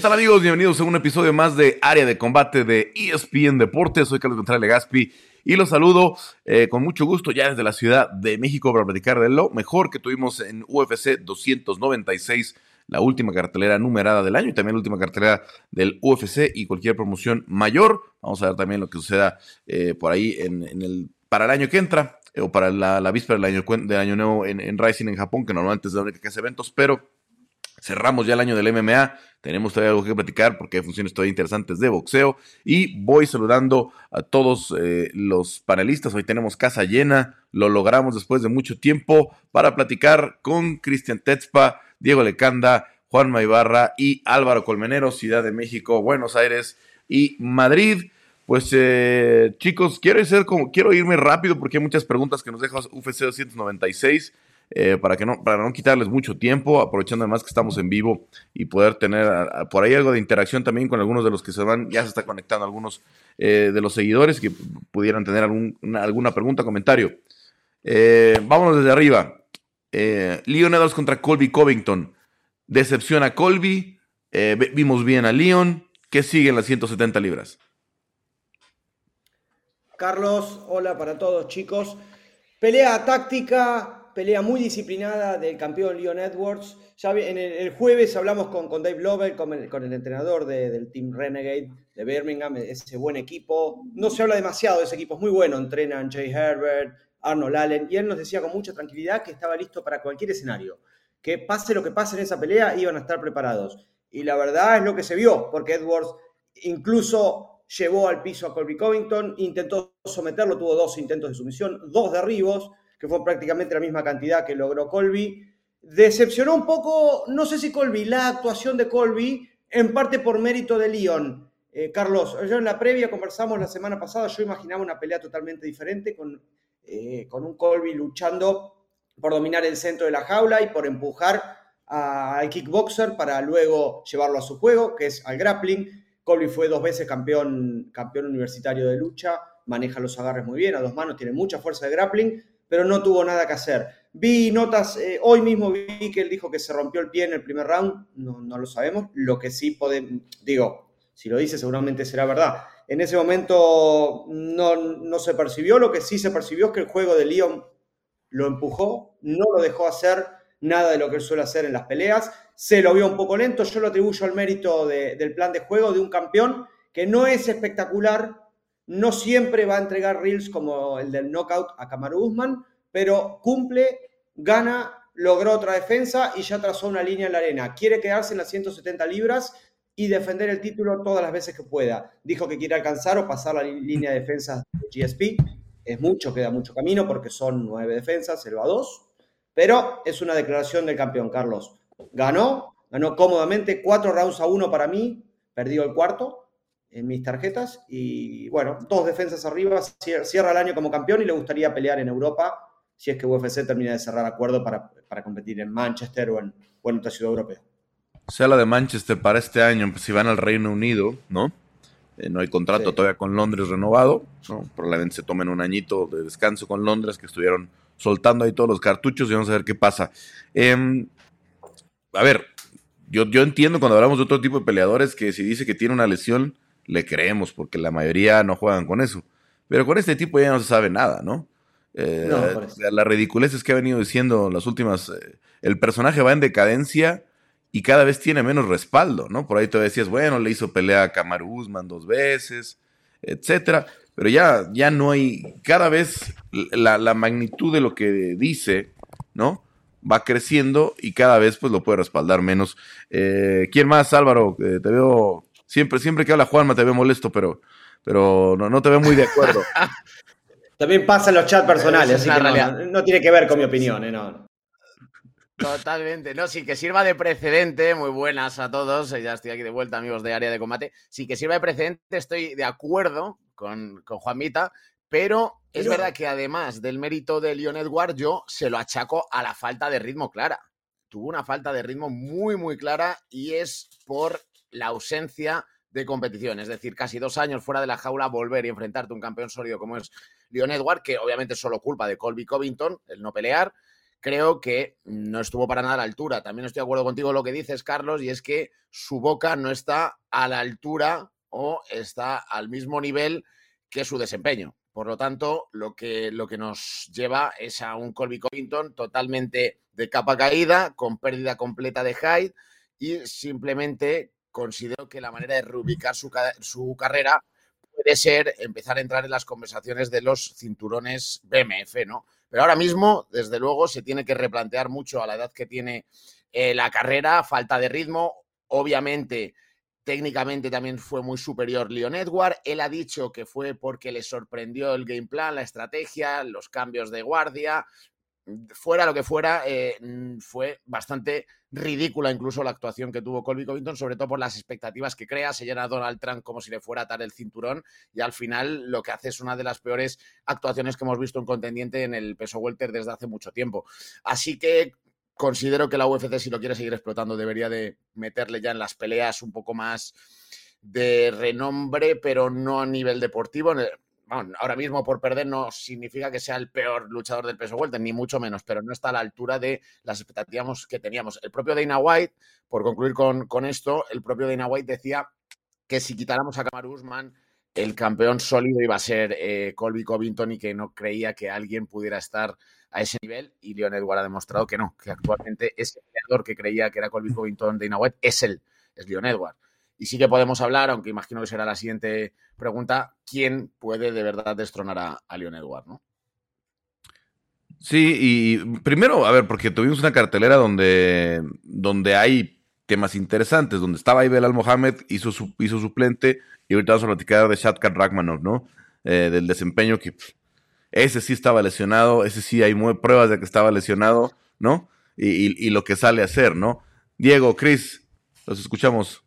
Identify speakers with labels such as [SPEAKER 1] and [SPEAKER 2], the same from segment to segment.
[SPEAKER 1] ¿Qué tal amigos? Bienvenidos a un episodio más de Área de Combate de ESPN Deportes. Soy Carlos Contreras Legaspi y los saludo eh, con mucho gusto ya desde la Ciudad de México para platicar de lo mejor que tuvimos en UFC 296, la última cartelera numerada del año y también la última cartelera del UFC y cualquier promoción mayor. Vamos a ver también lo que suceda eh, por ahí en, el, para el año que entra eh, o para la, víspera del año, del año nuevo en, en Rising en Japón, que normalmente es la única que hace eventos, pero Cerramos ya el año del MMA, tenemos todavía algo que platicar porque hay funciones todavía interesantes de boxeo y voy saludando a todos eh, los panelistas. Hoy tenemos casa llena, lo logramos después de mucho tiempo para platicar con Cristian Tetzpa, Diego Lecanda, Juan Maibarra y Álvaro Colmenero, Ciudad de México, Buenos Aires y Madrid. Pues eh, chicos, quiero, ser como, quiero irme rápido porque hay muchas preguntas que nos deja UFC 296. Eh, para, que no, para no quitarles mucho tiempo, aprovechando además que estamos en vivo y poder tener por ahí algo de interacción también con algunos de los que se van, ya se está conectando algunos eh, de los seguidores que pudieran tener algún, alguna pregunta, comentario. Eh, vámonos desde arriba. Leon Edwards contra Colby Covington. Decepción a Colby. vimos bien a Leon. ¿Qué sigue en las 170 libras?
[SPEAKER 2] Carlos, hola para todos chicos. Pelea táctica, pelea muy disciplinada del campeón Leon Edwards. Ya en el, jueves hablamos con, con Dave Lovell, con el, entrenador del Team Renegade de Birmingham, ese buen equipo. No se habla demasiado de ese equipo, es muy bueno. Entrenan Jay Herbert, Arnold Allen, y él nos decía con mucha tranquilidad que estaba listo para cualquier escenario. Que pase lo que pase en esa pelea, iban a estar preparados. Y la verdad es lo que se vio, porque Edwards incluso llevó al piso a Colby Covington, intentó someterlo, tuvo dos intentos de sumisión, dos derribos, que fue prácticamente la misma cantidad que logró Colby. Decepcionó un poco, no sé si Colby, la actuación de Colby, en parte por mérito de Leon. Eh, Carlos, yo en la previa conversamos la semana pasada, yo imaginaba una pelea totalmente diferente con, eh, con un Colby luchando por dominar el centro de la jaula y por empujar al kickboxer para luego llevarlo a su juego, que es al grappling. Colby fue dos veces campeón, campeón universitario de lucha, maneja los agarres muy bien, a dos manos, tiene mucha fuerza de grappling, pero no tuvo nada que hacer. Vi notas, eh, hoy mismo vi que él dijo que se rompió el pie en el primer round, no, no lo sabemos, lo que sí podemos, digo, si lo dice seguramente será verdad. En ese momento no, no se percibió, lo que sí se percibió es que el juego de Leon lo empujó, no lo dejó hacer nada de lo que él suele hacer en las peleas, se lo vio un poco lento, yo lo atribuyo al mérito del plan de juego de un campeón que no es espectacular, no siempre va a entregar reels como el del knockout a Kamaru Usman, pero cumple, gana, logró otra defensa y ya trazó una línea en la arena. Quiere quedarse en las 170 libras y defender el título todas las veces que pueda. Dijo que quiere alcanzar o pasar la línea de defensa de GSP. Es mucho, queda mucho camino porque son nueve defensas, él va a dos. Pero es una declaración del campeón, Carlos. Ganó, ganó cómodamente, cuatro rounds a uno para mí, perdió el cuarto en mis tarjetas y bueno, dos defensas arriba, cierra el año como campeón y le gustaría pelear en Europa si es que UFC termina de cerrar acuerdo para, competir en Manchester o en, otra ciudad europea.
[SPEAKER 1] Se habla de Manchester para este año, pues, si van al Reino Unido, ¿no? Eh, no hay contrato todavía con Londres renovado, ¿no? Probablemente se tomen un añito de descanso con Londres, que estuvieron soltando ahí todos los cartuchos y vamos a ver qué pasa. Em, a ver, yo, yo entiendo cuando hablamos de otro tipo de peleadores que si dice que tiene una lesión, le creemos, porque la mayoría no juegan con eso. Pero con este tipo ya no se sabe nada, ¿no? Eh, la ridiculez es que ha venido diciendo las últimas. Eh, el personaje va en decadencia y cada vez tiene menos respaldo, ¿no? Por ahí te decías, bueno, le hizo pelea a Kamaru Usman dos veces, etcétera. Pero ya, ya no hay. Cada vez la, magnitud de lo que dice, ¿no? Va creciendo y cada vez pues lo puede respaldar menos. Eh, ¿Quién más, Álvaro? te veo Siempre, siempre que habla Juanma te veo molesto, pero, pero no, no te veo muy de acuerdo.
[SPEAKER 2] También pasa en los chats personales, así que no, tiene que ver con mi opinión, ¿eh? no.
[SPEAKER 3] Totalmente, no, sí que sirva de precedente, muy buenas a todos, ya estoy aquí de vuelta, amigos de área de combate, sí que sirva de precedente, estoy de acuerdo con, con Juanmita, pero es verdad que además del mérito de Leon Edward, yo se lo achaco a la falta de ritmo clara. Tuvo una falta de ritmo muy, muy clara y es por la ausencia de competición. Es decir, casi dos años fuera de la jaula, volver y enfrentarte a un campeón sólido como es Leon Edward, que obviamente es solo culpa de Colby Covington, el no pelear, creo que no estuvo para nada a la altura. También estoy de acuerdo contigo en lo que dices, Carlos, y es que su boca no está a la altura o está al mismo nivel que su desempeño. Por lo tanto, lo que, lo que nos lleva es a un Colby Covington totalmente de capa caída, con pérdida completa de Hyde, y simplemente considero que la manera de reubicar su, su carrera puede ser empezar a entrar en las conversaciones de los cinturones BMF, ¿no? Pero ahora mismo, desde luego, se tiene que replantear mucho a la edad que tiene eh, la carrera, falta de ritmo, obviamente Técnicamente también fue muy superior Leon Edward. Él ha dicho que fue porque le sorprendió el game plan, la estrategia, los cambios de guardia. Fuera lo que fuera, eh, mm, fue bastante ridícula incluso la actuación que tuvo Colby Covington, sobre todo por las expectativas que crea. Se llena a Donald Trump como si le fuera a atar el cinturón y al final lo que hace es una de las peores actuaciones que hemos visto en contendiente en el peso welter desde hace mucho tiempo. Así que considero que la UFC, si lo quiere seguir explotando, debería de meterle ya en las peleas un poco más de renombre, pero no a nivel deportivo. Ahora mismo por perder no significa que sea el peor luchador del peso welter, ni mucho menos, pero no está a la altura de las expectativas que teníamos. El propio Dana White, por concluir con, esto, el propio Dana White decía que si quitáramos a Kamaru Usman, el campeón sólido iba a ser eh, Colby Covington y que no creía que alguien pudiera estar a ese nivel y Leon Edward ha demostrado que no, que actualmente ese peleador que creía que era Colby Covington de White es él, es Leon Edward. Y sí que podemos hablar, aunque imagino que será la siguiente pregunta, ¿quién puede de verdad destronar a, a Leon Edward, no?
[SPEAKER 1] Sí, y primero, a ver, porque tuvimos una cartelera donde, donde hay temas interesantes, donde estaba Ibel Al Mohamed, hizo, hizo suplente, y ahorita vamos a platicar de Shatkat Rachmanov, ¿no? Eh, del desempeño que ese sí estaba lesionado, ese sí hay pruebas de que estaba lesionado, ¿no? Y, lo que sale a hacer, ¿no? Diego, Cris, los escuchamos.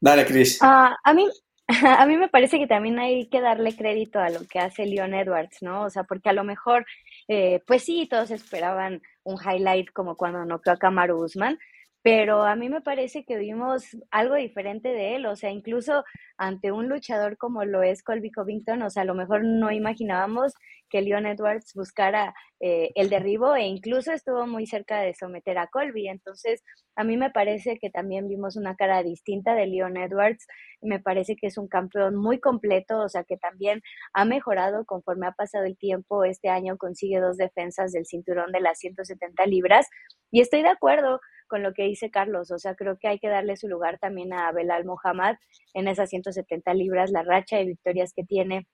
[SPEAKER 4] Dale, Cris.
[SPEAKER 5] Ah, a, mí, a mí me parece que también hay que darle crédito a lo que hace Leon Edwards, ¿no? O sea, porque a lo mejor, eh, pues sí, todos esperaban un highlight como cuando noqueó a Kamaru Usman, pero a mí me parece que vimos algo diferente de él, o sea, incluso ante un luchador como lo es Colby Covington, o sea, a lo mejor no imaginábamos que Leon Edwards buscara eh, el derribo e incluso estuvo muy cerca de someter a Colby, entonces a mí me parece que también vimos una cara distinta de Leon Edwards, me parece que es un campeón muy completo, o sea, que también ha mejorado conforme ha pasado el tiempo, este año consigue dos defensas del cinturón de las 170 libras y estoy de acuerdo con lo que dice Carlos. O sea, creo que hay que darle su lugar también a Belal Mohamed en esas 170 libras, la racha de victorias que tiene.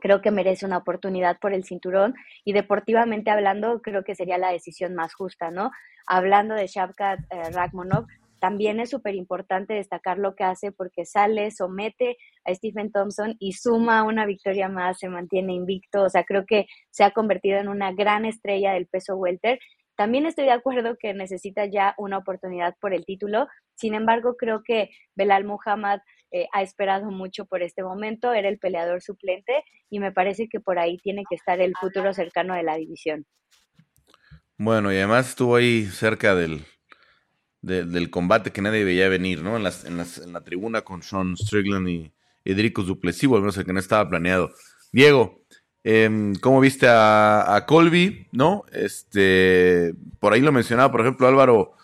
[SPEAKER 5] Creo que merece una oportunidad por el cinturón y deportivamente hablando, creo que sería la decisión más justa, ¿no? Hablando de Shavkat eh, también es súper importante destacar lo que hace porque sale, somete a Stephen Thompson y suma una victoria más, se mantiene invicto, o sea, creo que se ha convertido en una gran estrella del peso welter también estoy de acuerdo que necesita ya una oportunidad por el título. Sin embargo, creo que Belal Muhammad eh, ha esperado mucho por este momento, era el peleador suplente y me parece que por ahí tiene que estar el futuro cercano de la división.
[SPEAKER 1] Bueno, y además estuvo ahí cerca del, del combate que nadie veía venir, ¿no? En, las, en, las, en la tribuna con Sean Strickland y Edrico Duplessis, al menos el que no estaba planeado. Diego, eh, ¿Cómo viste a, Colby? ¿No? Este, por ahí lo mencionaba, por ejemplo, Álvaro,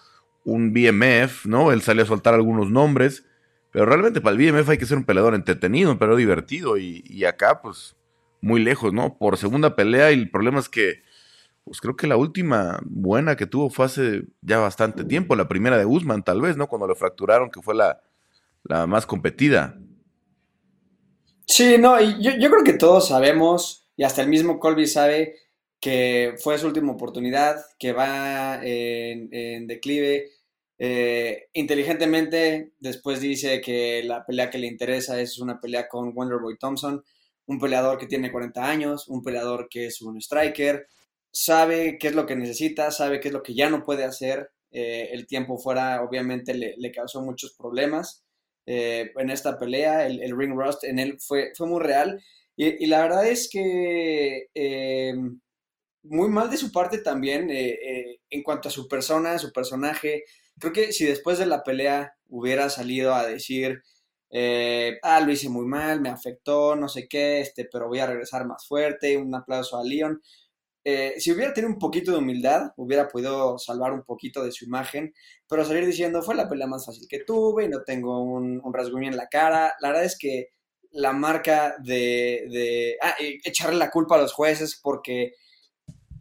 [SPEAKER 1] un BMF, ¿no? Él salió a soltar algunos nombres, pero realmente para el BMF hay que ser un peleador entretenido, un peleador divertido, y, acá, pues, muy lejos, ¿no? Por segunda pelea, y el problema es que, pues creo que la última buena que tuvo fue hace ya bastante tiempo, la primera de Guzmán, tal vez, ¿no? Cuando lo fracturaron, que fue la, la más competida.
[SPEAKER 4] Sí, no, y yo, yo creo que todos sabemos y hasta el mismo Colby sabe que fue su última oportunidad, que va en, declive. Eh, inteligentemente, después dice que la pelea que le interesa es una pelea con Wonderboy Thompson, un peleador que tiene 40 años, un peleador que es un striker, sabe qué es lo que necesita, sabe qué es lo que ya no puede hacer. Eh, el tiempo fuera, obviamente, le, causó muchos problemas. Eh, en esta pelea, el, el, ring rust en él fue, fue muy real y, la verdad es que eh, muy mal de su parte también eh, eh, en cuanto a su persona, su personaje. Creo que si después de la pelea hubiera salido a decir, ah, lo hice muy mal, me afectó, no sé qué, este, pero voy a regresar más fuerte, un aplauso a Leon. eh, si hubiera tenido un poquito de humildad, hubiera podido salvar un poquito de su imagen, pero salir diciendo fue la pelea más fácil que tuve y no tengo un, un rasguño en la cara. La verdad es que la marca de, de ah, echarle la culpa a los jueces porque,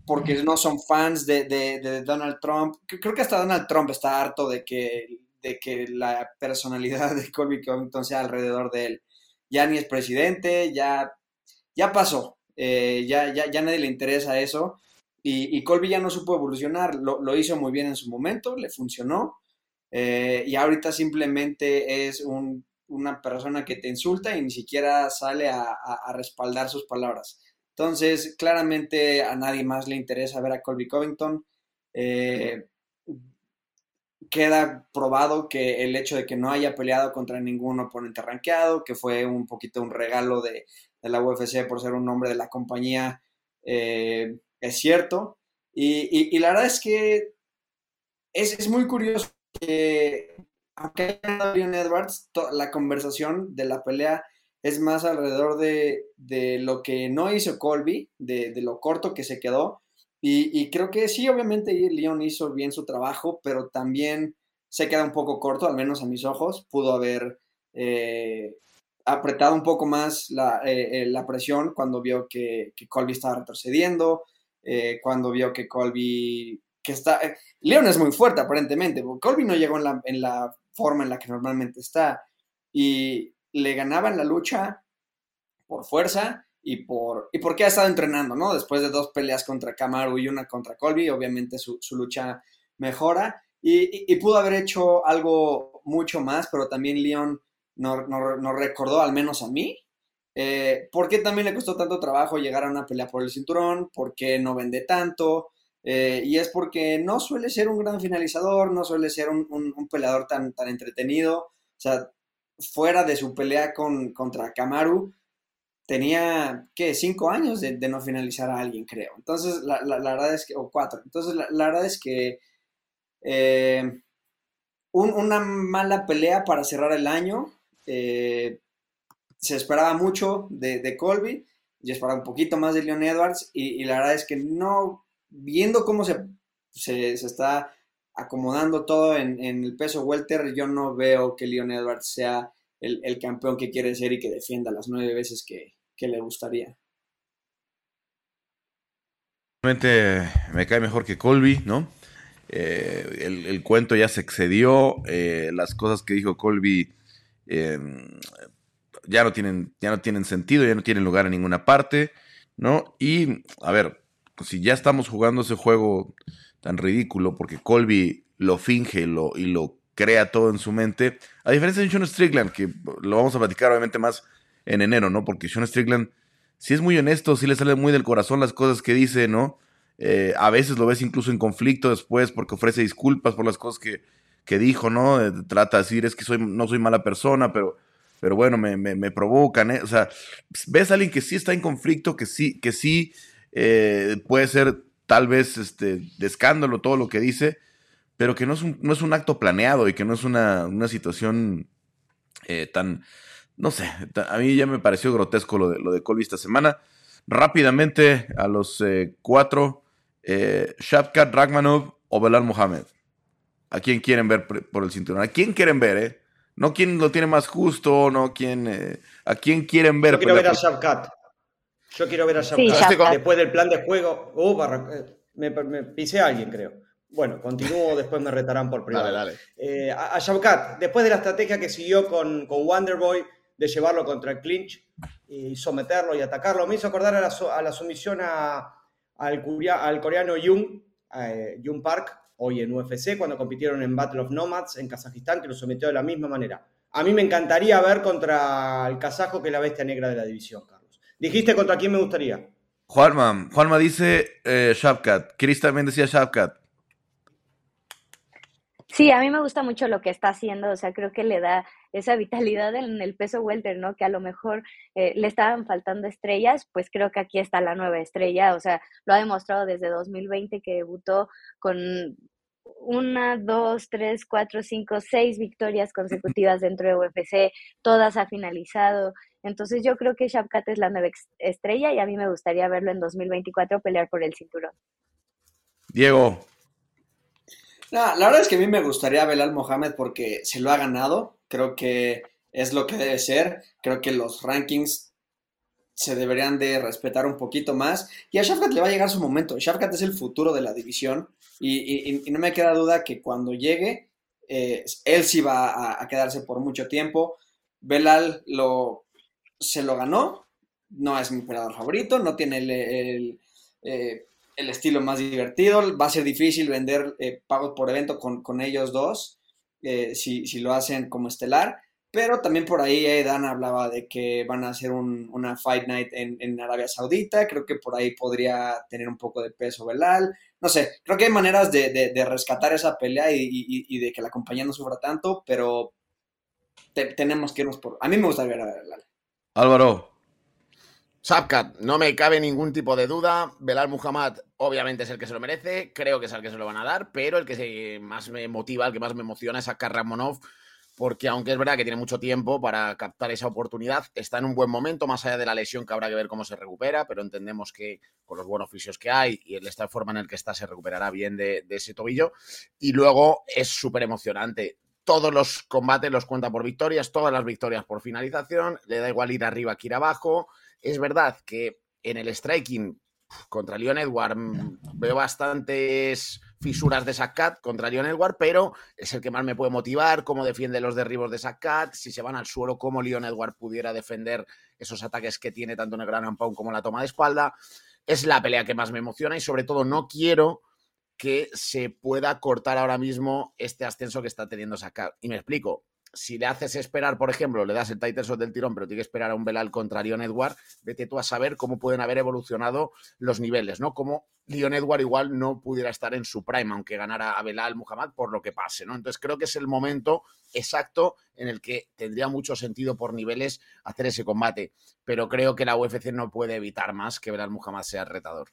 [SPEAKER 4] porque no son fans de, de, Donald Trump. Creo que hasta Donald Trump está harto de que, de que la personalidad de Colby Covington sea alrededor de él. Ya ni es presidente, ya, ya pasó. Eh, ya, ya, nadie le interesa eso. Y, Colby ya no supo evolucionar, lo, hizo muy bien en su momento, le funcionó. Eh, y ahorita simplemente es una persona que te insulta y ni siquiera sale a, respaldar sus palabras. Entonces, claramente a nadie más le interesa ver a Colby Covington. Eh, queda probado que el hecho de que no haya peleado contra ningún oponente rankeado, que fue un poquito un regalo de, de la UFC por ser un nombre de la compañía eh, es cierto. Y, la verdad es que es, muy curioso que, aunque haya Leon Edwards, la conversación de la pelea es más alrededor de, lo que no hizo Colby, de, lo corto que se quedó. Y, creo que sí, obviamente Leon hizo bien su trabajo, pero también se queda un poco corto, al menos a mis ojos. Pudo haber eh, apretado un poco más la, eh, eh, presión cuando vio que, Colby estaba retrocediendo, cuando vio que Colby, que está, Leon es muy fuerte aparentemente, Colby no llegó en la, forma en la que normalmente está y le ganaba en la lucha por fuerza y por y porque ha estado entrenando, ¿no? Después de dos peleas contra Kamaru y una contra Colby, obviamente su, lucha mejora y, y, pudo haber hecho algo mucho más, pero también Leon nos recordó, al menos a mí, eh, por qué también le costó tanto trabajo llegar a una pelea por el cinturón, por qué no vende tanto, eh, y es porque no suele ser un gran finalizador, no suele ser un, peleador tan, tan entretenido, o sea, fuera de su pelea con, contra Kamaru, tenía, ¿qué? Cinco años de, no finalizar a alguien, creo. Entonces, la, verdad es que, o cuatro. Entonces, la, verdad es que eh, una mala pelea para cerrar el año, eh, se esperaba mucho de, Colby, yo esperaba un poquito más de Leon Edwards y, la verdad es que no, viendo cómo se, se, está acomodando todo en, el peso welter, yo no veo que Leon Edwards sea el, campeón que quiere ser y que defienda las nueve veces que, le gustaría.
[SPEAKER 1] Realmente me cae mejor que Colby, ¿no? Eh, el, cuento ya se excedió, eh, las cosas que dijo Colby Em, ya, no tienen, ya no tienen sentido, ya no tienen lugar en ninguna parte, ¿no? Y, a ver, si ya estamos jugando ese juego tan ridículo, porque Colby lo finge lo, y lo crea todo en su mente, a diferencia de Sean Strickland, que lo vamos a platicar obviamente más en enero, ¿no? Porque Sean Strickland, si es muy honesto, si le sale muy del corazón las cosas que dice, ¿no? Eh, a veces lo ves incluso en conflicto después porque ofrece disculpas por las cosas que, que dijo, ¿no? Eh, trata de decir, es que soy, no soy mala persona, pero, pero bueno, me, me, provocan, ¿eh? O sea, ves a alguien que sí está en conflicto, que sí, que sí eh, puede ser tal vez este, de escándalo todo lo que dice, pero que no es un, no es un acto planeado y que no es una, una situación eh, tan, no sé, a mí ya me pareció grotesco lo de, lo de Colby esta semana. Rápidamente, a los cuatro, eh, Shavkat Ragmanov o Belal Mohamed. ¿A quién quieren ver por el cinturón? ¿A quién quieren ver, eh? No quién lo tiene más justo, no quién. Eh, ¿A quién quieren ver?
[SPEAKER 4] Yo quiero ver a Shavkat. Yo quiero ver a Shavkat. Después del plan de juego. Uh, me, pisé a alguien, creo. Bueno, continúo, después me retarán por privado. Dale, dale. Eh, a, a después de la estrategia que siguió con, con Wonderboy de llevarlo contra el clinch y someterlo y atacarlo, me hizo acordar a la, a la sumisión a, al, al, coreano Jung, eh, Jung Park, hoy en UFC, cuando compitieron en Battle of Nomads en Kazajistán, que lo sometió de la misma manera. A mí me encantaría ver contra el kazajo, que es la bestia negra de la división, Carlos. ¿Dijiste contra quién me gustaría?
[SPEAKER 1] Juanma, Juanma dice eh, Shavkat. Chris también decía Shavkat.
[SPEAKER 5] Sí, a mí me gusta mucho lo que está haciendo, o sea, creo que le da esa vitalidad en el peso welter, ¿no? Que a lo mejor eh, le estaban faltando estrellas, pues creo que aquí está la nueva estrella, o sea, lo ha demostrado desde 2020 que debutó con una, dos, tres, cuatro, cinco, seis victorias consecutivas dentro de UFC, todas ha finalizado. Entonces yo creo que Shavkat es la nueva estrella y a mí me gustaría verlo en 2024 pelear por el cinturón.
[SPEAKER 1] Diego.
[SPEAKER 4] la verdad es que a mí me gustaría ver al Mohamed porque se lo ha ganado. Creo que es lo que debe ser. Creo que los rankings se deberían de respetar un poquito más. Y a Shafkat le va a llegar su momento. Shafkat es el futuro de la división y, no me queda duda que cuando llegue, eh, él sí va a, quedarse por mucho tiempo. Belal lo, se lo ganó, no es mi peleador favorito, no tiene el, eh, estilo más divertido, va a ser difícil vender eh, pagos por evento con, ellos dos, si, si lo hacen como estelar pero también por ahí eh, Dan hablaba de que van a hacer una Fight Night en, Arabia Saudita. Creo que por ahí podría tener un poco de peso Belal. No sé, creo que hay maneras de, rescatar esa pelea y, de que la compañía no sufra tanto, pero tenemos que irnos por. A mí me gusta ver a Belal.
[SPEAKER 1] Álvaro.
[SPEAKER 3] Sapkat, no me cabe ningún tipo de duda. Belal Muhammad, obviamente, es el que se lo merece. Creo que es el que se lo van a dar, pero el que más me motiva, el que más me emociona es a Ramonov porque aunque es verdad que tiene mucho tiempo para captar esa oportunidad, está en un buen momento, más allá de la lesión que habrá que ver cómo se recupera, pero entendemos que con los buenos oficios que hay y el esta forma en el que está se recuperará bien de, ese tobillo. Y luego es súper emocionante. Todos los combates los cuenta por victorias, todas las victorias por finalización, le da igual ir arriba que ir abajo. Es verdad que en el striking contra Leon Edward mm, veo bastantes fisuras de Sakat contra Leon Edward, pero es el que más me puede motivar, cómo defiende los derribos de Sakat, si se van al suelo, cómo Leon Edward pudiera defender esos ataques que tiene tanto en el Gran Pound como la toma de espalda. Es la pelea que más me emociona y sobre todo no quiero que se pueda cortar ahora mismo este ascenso que está teniendo Sakat. Y me explico, si le haces esperar, por ejemplo, le das el title shot del tirón, pero tiene que esperar a un Belal contra Leon Edward, vete tú a saber cómo pueden haber evolucionado los niveles, ¿no? Como Leon Edward igual no pudiera estar en su prime, aunque ganara a Belal Muhammad por lo que pase, ¿no? Entonces creo que es el momento exacto en el que tendría mucho sentido por niveles hacer ese combate, pero creo que la UFC no puede evitar más que Belal Muhammad sea retador.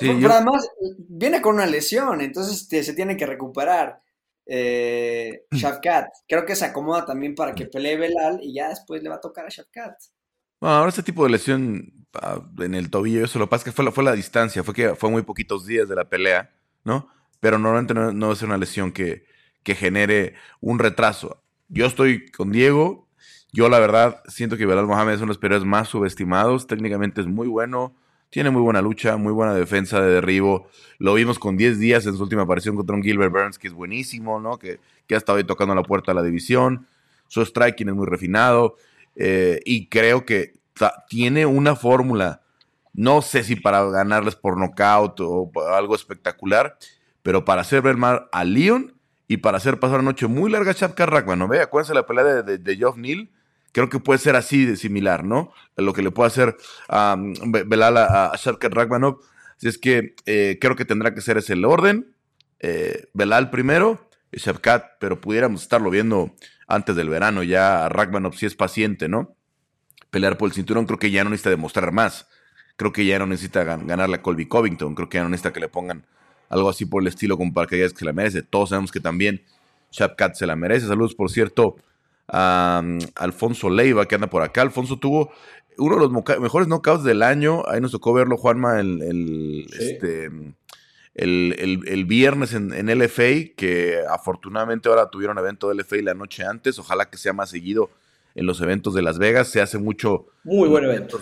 [SPEAKER 4] Pero, además viene con una lesión, entonces se tiene que recuperar eh, mm. Shafkat. Creo que se acomoda también para que pelee Belal y ya después le va a tocar a Shafkat.
[SPEAKER 1] Bueno, ahora este tipo de lesión en el tobillo, eso lo pasa que fue la, fue la distancia, fue que fue muy poquitos días de la pelea, ¿no? Pero normalmente no, no es una lesión que, que genere un retraso. Yo estoy con Diego, yo la verdad siento que Belal Mohamed es uno de los peleadores más subestimados, técnicamente es muy bueno, tiene muy buena lucha, muy buena defensa de derribo. Lo vimos con 10 días en su última aparición contra un Gilbert Burns, que es buenísimo, ¿no? Que, que ha estado ahí tocando la puerta de la división. Su striking es muy refinado. Eh, y creo que tiene una fórmula. No sé si para ganarles por nocaut o algo espectacular, pero para hacer ver mal a Leon y para hacer pasar una noche muy larga a Chapka ¿no? Ve, acuérdense la pelea de, de, de Geoff Neal creo que puede ser así de similar, ¿no? Lo que le puede hacer a Belal a, a Shavkat Ragmanov. Así es que eh, creo que tendrá que ser ese el orden. Eh, Belal primero y Shavkat, pero pudiéramos estarlo viendo antes del verano ya a Ragmanov si es paciente, ¿no? Pelear por el cinturón creo que ya no necesita demostrar más. Creo que ya no necesita ganarle a Colby Covington. Creo que ya no necesita que le pongan algo así por el estilo como para que digas que se la merece. Todos sabemos que también Shavkat se la merece. Saludos, por cierto, a Alfonso Leiva, que anda por acá. Alfonso tuvo uno de los mejores knockouts del año. Ahí nos tocó verlo, Juanma, el, el, este, el, viernes en, en, LFA, que afortunadamente ahora tuvieron evento de LFA la noche antes. Ojalá que sea más seguido en los eventos de Las Vegas. Se hace mucho.
[SPEAKER 4] Muy buen evento.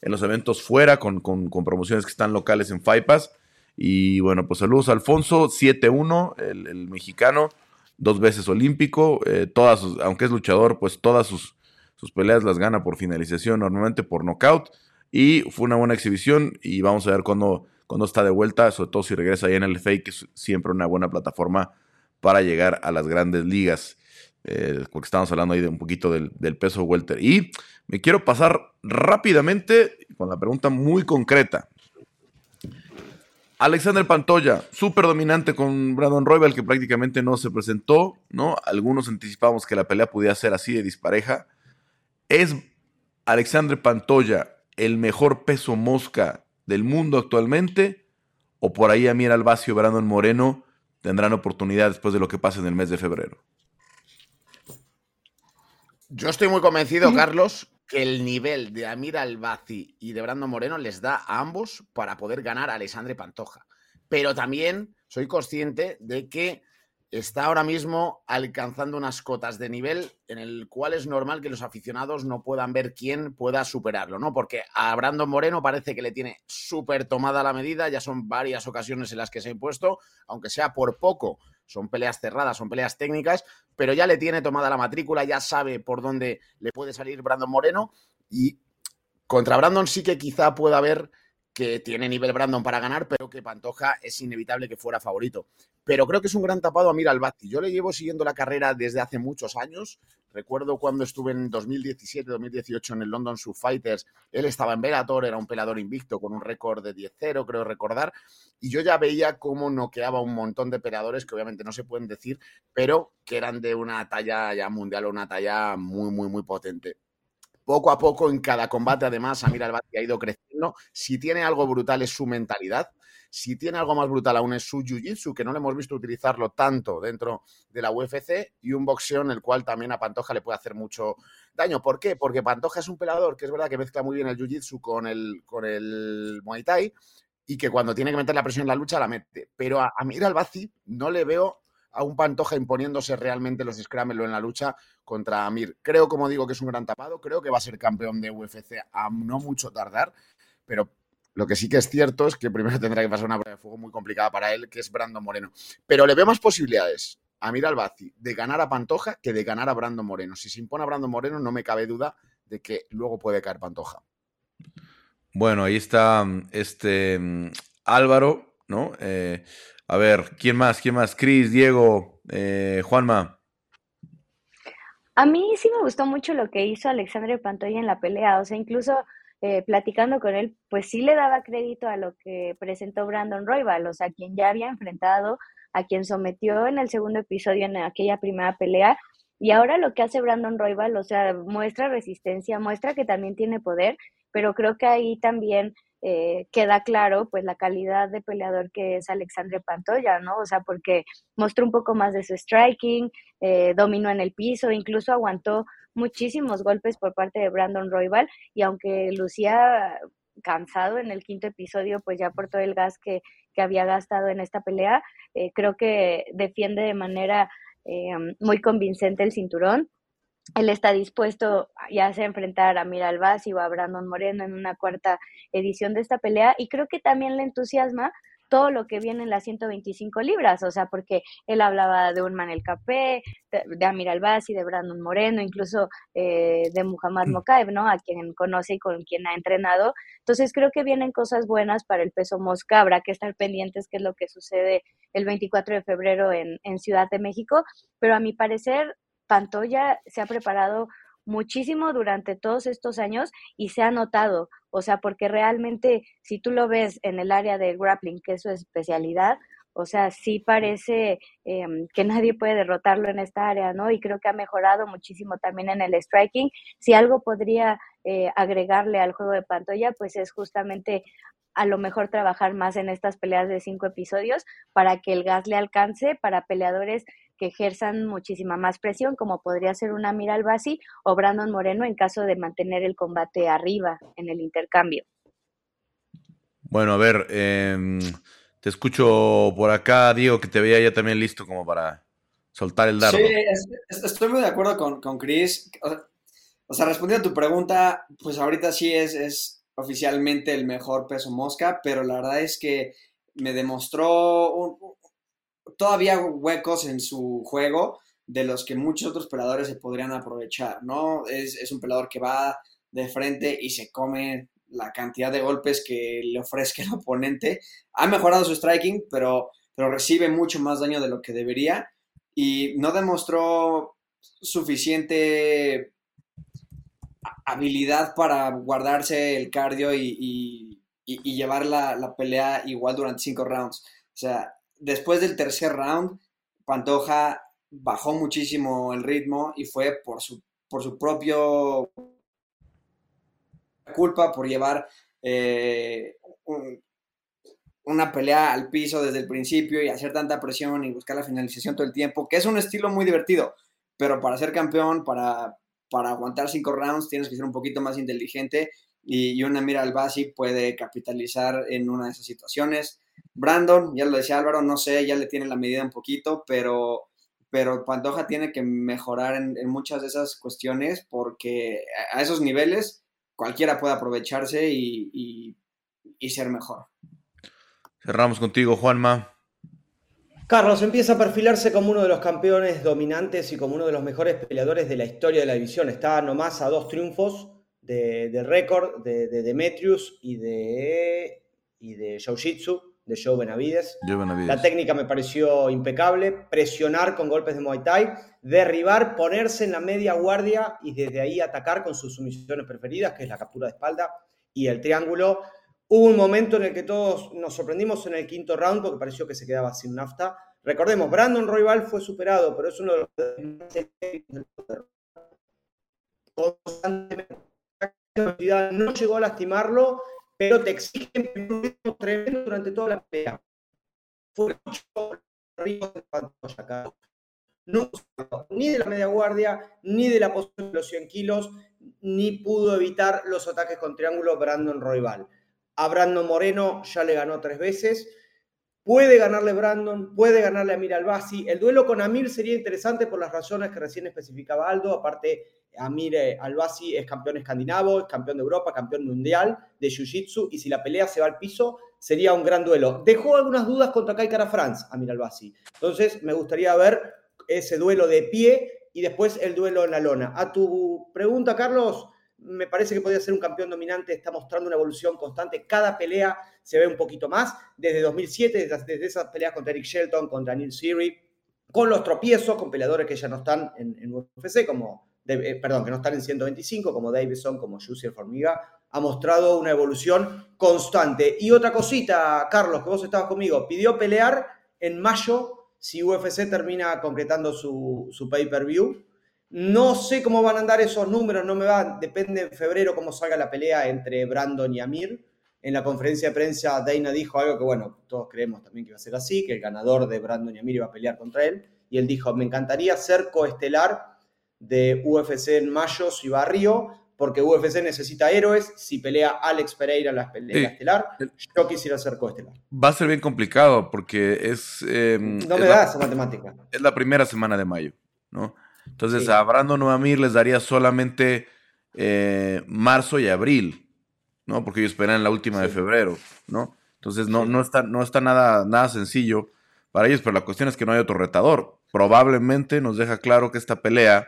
[SPEAKER 1] En los eventos fuera, con, con, con promociones que están locales en Faipas. Y bueno, pues saludos a Alfonso, 7-1, el mexicano dos veces olímpico, eh, todas aunque es luchador, pues todas sus, sus peleas las gana por finalización, normalmente por knockout. Y fue una buena exhibición y vamos a ver cuándo, está de vuelta, sobre todo si regresa ahí en el fake, que es siempre una buena plataforma para llegar a las grandes ligas. Eh, porque estamos hablando ahí de un poquito del, del, peso welter. Y me quiero pasar rápidamente con la pregunta muy concreta. Alexander Pantoya, súper dominante con Brandon Royal, que prácticamente no se presentó, ¿no? Algunos anticipamos que la pelea pudiera ser así de dispareja. ¿Es Alexander Pantoya el mejor peso mosca del mundo actualmente? ¿O por ahí Amir Albacio y Brandon Moreno tendrán oportunidad después de lo que pase en el mes de febrero?
[SPEAKER 3] Yo estoy muy convencido, Carlos, que el nivel de Amir Albazi y de Brando Moreno les da a ambos para poder ganar a Alessandre Pantoja. Pero también soy consciente de que está ahora mismo alcanzando unas cotas de nivel en el cual es normal que los aficionados no puedan ver quién pueda superarlo, ¿no? Porque a Brandon Moreno parece que le tiene súper tomada la medida, ya son varias ocasiones en las que se ha impuesto, aunque sea por poco, son peleas cerradas, son peleas técnicas, pero ya le tiene tomada la matrícula, ya sabe por dónde le puede salir Brandon Moreno y contra Brandon sí que quizá pueda haber que tiene nivel Brandon para ganar, pero que Pantoja es inevitable que fuera favorito. Pero creo que es un gran tapado a Mira Albati. Yo le llevo siguiendo la carrera desde hace muchos años. Recuerdo cuando estuve en 2017-2018 en el London Sub Fighters, él estaba en Bellator, era un pelador invicto con un récord de 10-0, creo recordar, y yo ya veía cómo noqueaba un montón de peleadores que obviamente no se pueden decir, pero que eran de una talla ya mundial o una talla muy, muy, muy potente poco a poco en cada combate, además, Amir Albati ha ido creciendo. Si tiene algo brutal es su mentalidad. Si tiene algo más brutal aún es su jiu-jitsu, que no le hemos visto utilizarlo tanto dentro de la UFC, y un boxeo en el cual también a Pantoja le puede hacer mucho daño. ¿Por qué? Porque Pantoja es un pelador que es verdad que mezcla muy bien el jiu-jitsu con el, Muay Thai y que cuando tiene que meter la presión en la lucha la mete. Pero a Amir Albazi no le veo a un Pantoja imponiéndose realmente los scrambles en la lucha contra Amir. Creo, como digo, que es un gran tapado, creo que va a ser campeón de UFC a no mucho tardar, pero lo que sí que es cierto es que primero tendrá que pasar una prueba de fuego muy complicada para él, que es Brandon Moreno. Pero le veo más posibilidades a Amir Albazi de ganar a Pantoja que de ganar a Brandon Moreno. Si se impone a Brandon Moreno, no me cabe duda de que luego puede caer Pantoja.
[SPEAKER 1] Bueno, ahí está este mm, Álvaro, ¿no? Eh, a ver, ¿quién más? ¿Quién más? Cris, Diego, eh, Juanma.
[SPEAKER 5] A mí sí me gustó mucho lo que hizo Alexandre Pantoya en la pelea, o sea, incluso eh, platicando con él, pues sí le daba crédito a lo que presentó Brandon Royval, o sea, quien ya había enfrentado, a quien sometió en el segundo episodio en aquella primera pelea, y ahora lo que hace Brandon Royval, o sea, muestra resistencia, muestra que también tiene poder, pero creo que ahí también eh, queda claro pues la calidad de peleador que es Alexandre Pantoya, ¿no? O sea, porque mostró un poco más de su striking, eh, dominó en el piso, incluso aguantó muchísimos golpes por parte de Brandon Royval y aunque lucía cansado en el quinto episodio, pues ya por todo el gas que, que había gastado en esta pelea, eh, creo que defiende de manera muy convincente el cinturón él está dispuesto ya sea a enfrentar a Mira Albasi o a Brandon Moreno en una cuarta edición de esta pelea y creo que también le entusiasma todo lo que viene en las 125 libras, o sea, porque él hablaba de un Manel Capé, de, Amir Albasi, de Brandon Moreno, incluso eh, de Muhammad mm. Mokaev, ¿no? A quien conoce y con quien ha entrenado. Entonces creo que vienen cosas buenas para el peso mosca, habrá que estar pendientes qué es lo que sucede el 24 de febrero en, en Ciudad de México, pero a mi parecer Pantoya se ha preparado muchísimo durante todos estos años y se ha notado, o sea, porque realmente si tú lo ves en el área del grappling, que es su especialidad, o sea, sí parece em, que nadie puede derrotarlo en esta área, ¿no? Y creo que ha mejorado muchísimo también en el striking. Si algo podría eh, agregarle al juego de Pantoya, pues es justamente a lo mejor trabajar más en estas peleas de cinco episodios para que el gas le alcance para peleadores que ejerzan muchísima más presión, como podría ser una Mira Albasi o Brandon Moreno en caso de mantener el combate arriba en el intercambio.
[SPEAKER 1] Bueno, a ver, em, te escucho por acá, Diego, que te veía ya también listo como para soltar el dardo.
[SPEAKER 4] Sí, estoy muy de acuerdo con, con Chris. O sea, respondiendo a tu pregunta, pues ahorita sí es, es oficialmente el mejor peso mosca, pero la verdad es que me demostró un, todavía huecos en su juego de los que muchos otros peladores se podrían aprovechar, ¿no? Es, un pelador que va de frente y se come la cantidad de golpes que le ofrezca el oponente. Ha mejorado su striking, pero, pero recibe mucho más daño de lo que debería y no demostró suficiente habilidad para guardarse el cardio y, llevar la, la, pelea igual durante cinco rounds. O sea, después del tercer round, Pantoja bajó muchísimo el ritmo y fue por su, por su propio culpa, por llevar eh, una pelea al piso desde el principio y hacer tanta presión y buscar la finalización todo el tiempo, que es un estilo muy divertido, pero para ser campeón, para para aguantar cinco rounds tienes que ser un poquito más inteligente y, una mira al Basi puede capitalizar en una de esas situaciones. Brandon, ya lo decía Álvaro, no sé, ya le tiene la medida un poquito, pero, pero Pantoja tiene que mejorar en, muchas de esas cuestiones porque a esos niveles cualquiera puede aprovecharse y, y ser mejor.
[SPEAKER 1] Cerramos contigo, Juanma.
[SPEAKER 2] Carlos empieza a perfilarse como uno de los campeones dominantes y como uno de los mejores peleadores de la historia de la división. Está nomás a dos triunfos de, récord de, Demetrius y de, y de Jiu-Jitsu, de Joe Benavides. La técnica me pareció impecable. Presionar con golpes de Muay Thai, derribar, ponerse en la media guardia y desde ahí atacar con sus sumisiones preferidas, que es la captura de espalda y el triángulo. Hubo un momento en el que todos nos sorprendimos en el quinto round porque pareció que se quedaba sin nafta. Recordemos, Brandon Royval fue superado, pero es uno de los no llegó a lastimarlo, pero te exigen tremendo durante toda la pelea. Fue mucho acá. No ni de la media guardia, ni de la posición de los 100 kilos, ni pudo evitar los ataques con triángulo Brandon Royval. A Brandon Moreno ya le ganó tres veces. Puede ganarle Brandon, puede ganarle Amir Albasi. El duelo con Amir sería interesante por las razones que recién especificaba Aldo. Aparte, Amir Albasi es campeón escandinavo, es campeón de Europa, campeón mundial de Jiu-Jitsu. Y si la pelea se va al piso, sería un gran duelo. Dejó algunas dudas contra Kai Kara France, Amir Albasi. Entonces, me gustaría ver ese duelo de pie y después el duelo en la lona. A tu pregunta, Carlos me parece que podría ser un campeón dominante, está mostrando una evolución constante, cada pelea se ve un poquito más, desde 2007, desde, esas peleas contra Eric Shelton, contra Neil Siri, con los tropiezos, con peleadores que ya no están en, UFC, como, eh, perdón, que no están en 125, como Davidson, como Jussier Formiga, ha mostrado una evolución constante. Y otra cosita, Carlos, que vos estabas conmigo, pidió pelear en mayo si UFC termina concretando su, su pay-per-view no sé cómo van a andar esos números, no me va, depende en febrero cómo salga la pelea entre Brandon y Amir. En la conferencia de prensa, Dana dijo algo que, bueno, todos creemos también que iba a ser así, que el ganador de Brandon y Amir iba a pelear contra él. Y él dijo, me encantaría ser coestelar de UFC en mayo si va a Río, porque UFC necesita héroes. Si pelea Alex Pereira en la pelea estelar, yo quisiera ser coestelar.
[SPEAKER 1] Va a ser bien complicado porque es... Em,
[SPEAKER 2] no me da esa matemática.
[SPEAKER 1] Es la primera semana de mayo, ¿no? Entonces a Brandon o Amir les daría solamente eh, marzo y abril, ¿no? Porque ellos esperan la última de febrero, ¿no? Entonces no, no, está, no está nada, nada sencillo para ellos, pero la cuestión es que no hay otro retador. Probablemente nos deja claro que esta pelea,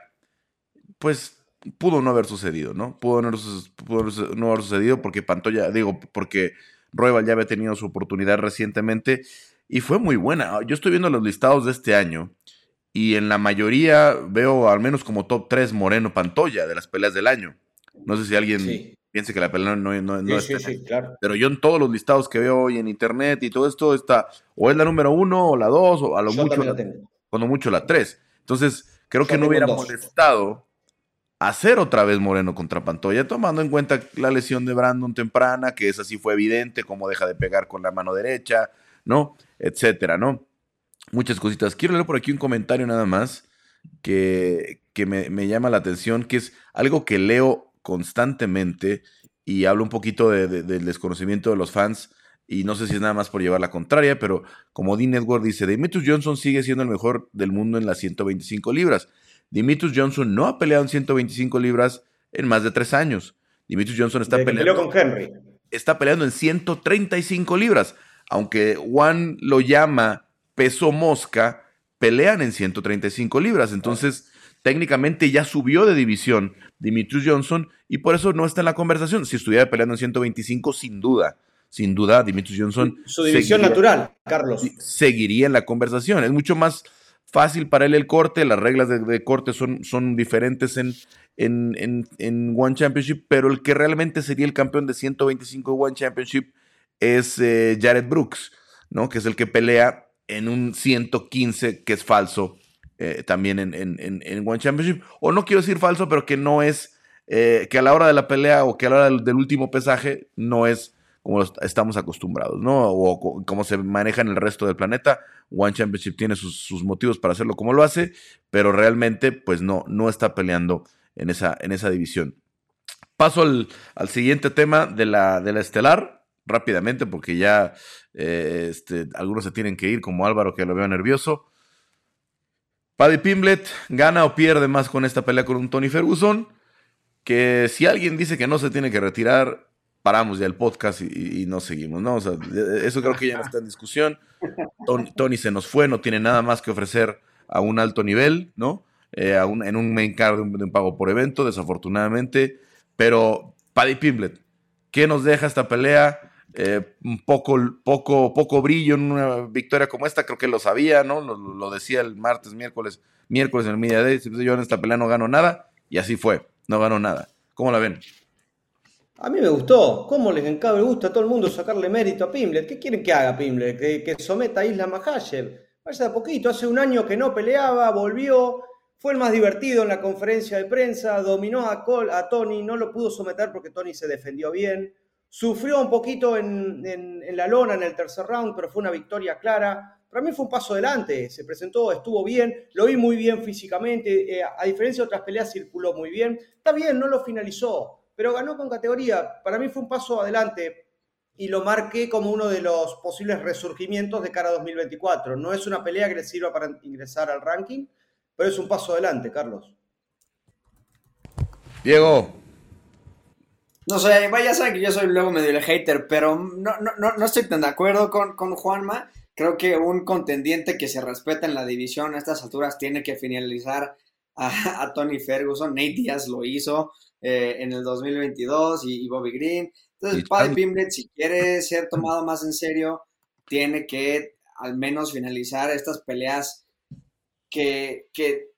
[SPEAKER 1] pues, pudo no haber sucedido, ¿no? Pudo no, no haber sucedido porque Pantoya, digo, porque Royal ya había tenido su oportunidad recientemente y fue muy buena. Yo estoy viendo los listados de este año y en la mayoría veo al menos como top 3 Moreno Pantoya de las peleas del año. No sé si alguien piense que la pelea no, no, no
[SPEAKER 2] sí, sí, claro.
[SPEAKER 1] Pero yo en todos los listados que veo hoy en internet y todo esto está o es la número uno o la dos o a lo mucho la, cuando mucho la tres. Entonces creo que no hubiera molestado hacer otra vez Moreno contra Pantoya, tomando en cuenta la lesión de Brandon temprana, que esa sí fue evidente, cómo deja de pegar con la mano derecha, ¿no? Etcétera, ¿no? muchas cositas. Quiero leer por aquí un comentario nada más que, que me, llama la atención, que es algo que leo constantemente y hablo un poquito del desconocimiento de los fans. Y no sé si es nada más por llevar la contraria, pero como Dean Edward dice, Dimitrius Johnson sigue siendo el mejor del mundo en las 125 libras. Dimitrius Johnson no ha peleado en 125 libras en más de tres años. Dimitrius Johnson está peleando.
[SPEAKER 2] con Henry.
[SPEAKER 1] Está peleando en 135 libras. Aunque Juan lo llama peso mosca pelean en 135 libras. Entonces, técnicamente ya subió de división Dimitrius Johnson y por eso no está en la conversación. Si estuviera peleando en 125, sin duda, sin duda, Dimitrius Johnson.
[SPEAKER 2] Su división natural, Carlos.
[SPEAKER 1] Seguiría en la conversación. Es mucho más fácil para él el corte, las reglas de, corte son, son diferentes en, en, en, One Championship, pero el que realmente sería el campeón de 125 One Championship es eh, Jared Brooks, ¿no? Que es el que pelea en un 115 que es falso eh, también en, en, One Championship. O no quiero decir falso, pero que no es, eh, que a la hora de la pelea o que a la hora del, último pesaje no es como estamos acostumbrados, ¿no? O como se maneja en el resto del planeta. One Championship tiene sus, motivos para hacerlo como lo hace, pero realmente pues no, no está peleando en esa, en esa división. Paso al, siguiente tema de la, de la estelar, rápidamente, porque ya eh, este, algunos se tienen que ir, como Álvaro, que lo veo nervioso. Paddy Pimblet gana o pierde más con esta pelea con un Tony Ferguson, que si alguien dice que no se tiene que retirar, paramos ya el podcast y, no seguimos, ¿no? O sea, eso creo que ya no está en discusión. Tony, se nos fue, no tiene nada más que ofrecer a un alto nivel, ¿no? Eh, en un main card de un, pago por evento, desafortunadamente. Pero Paddy Pimblet, ¿qué nos deja esta pelea? Eh, un poco, poco, poco brillo en una victoria como esta, creo que lo sabía, ¿no? Lo, decía el martes, miércoles, miércoles en el Media Day, yo en esta pelea no gano nada, y así fue, no ganó nada. ¿Cómo la ven?
[SPEAKER 2] A mí me gustó. ¿Cómo les encaba? Me gusta a todo el mundo sacarle mérito a Pimblet. ¿Qué quieren que haga Pimblet? Que, someta a Isla Mahayev. Vaya de poquito. Hace un año que no peleaba, volvió. Fue el más divertido en la conferencia de prensa. Dominó a, Tony. No lo pudo someter porque Tony se defendió bien. Sufrió un poquito en, la lona en el tercer round, pero fue una victoria clara. Para mí fue un paso adelante. Se presentó, estuvo bien. Lo vi muy bien físicamente. Eh, a diferencia de otras peleas, circuló muy bien. Está bien, no lo finalizó pero ganó con categoría. Para mí fue un paso adelante y lo marqué como uno de los posibles resurgimientos de cara a 2024. No es una pelea que le sirva para ingresar al ranking, pero es un paso adelante, Carlos.
[SPEAKER 1] Diego.
[SPEAKER 4] No sé, vaya a ser que yo soy luego medio el hater, pero no, no, no estoy tan de acuerdo con, con Juanma. Creo que un contendiente que se respeta en la división a estas alturas tiene que finalizar a, a Tony Ferguson. Nate Díaz lo hizo. Eh, en el 2022 y, Bobby Green. Entonces, Paddy Pimblet, si quiere ser tomado más en serio, tiene que al menos finalizar estas peleas que, que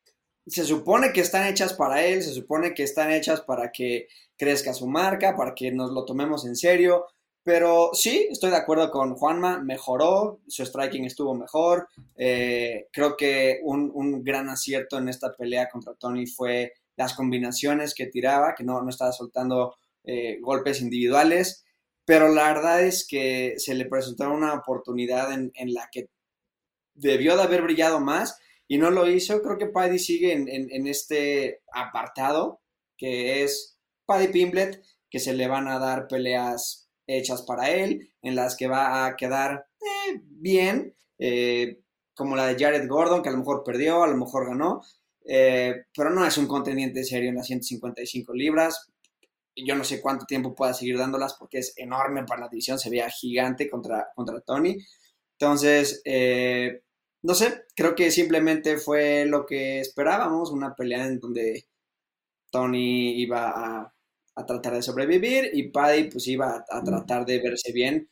[SPEAKER 4] se supone que están hechas para él, se supone que están hechas para que crezca su marca, para que nos lo tomemos en serio. Pero sí, estoy de acuerdo con Juanma, mejoró, su striking estuvo mejor. Eh, creo que un, un, gran acierto en esta pelea contra Tony fue las combinaciones que tiraba, que no, no estaba soltando eh, golpes individuales, pero la verdad es que se le presentó una oportunidad en, la que debió de haber brillado más y no lo hizo. Creo que Paddy sigue en, este apartado, que es Paddy Pimblet, que se le van a dar peleas hechas para él, en las que va a quedar eh, bien, eh, como la de Jared Gordon, que a lo mejor perdió, a lo mejor ganó, eh, pero no es un contendiente serio en las 155 libras. Yo no sé cuánto tiempo pueda seguir dándolas porque es enorme para la división, se veía gigante contra, contra Tony. Entonces, eh, no sé, creo que simplemente fue lo que esperábamos, una pelea en donde Tony iba a, a tratar de sobrevivir y Paddy pues iba a, tratar de verse bien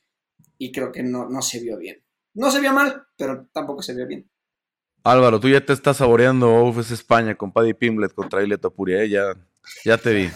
[SPEAKER 4] y creo que no, no se vio bien. No se vio mal, pero tampoco se vio bien.
[SPEAKER 1] Álvaro, tú ya te estás saboreando UFC España con Paddy Pimblet contra Ileto Puria, ¿eh? ya, ya te vi.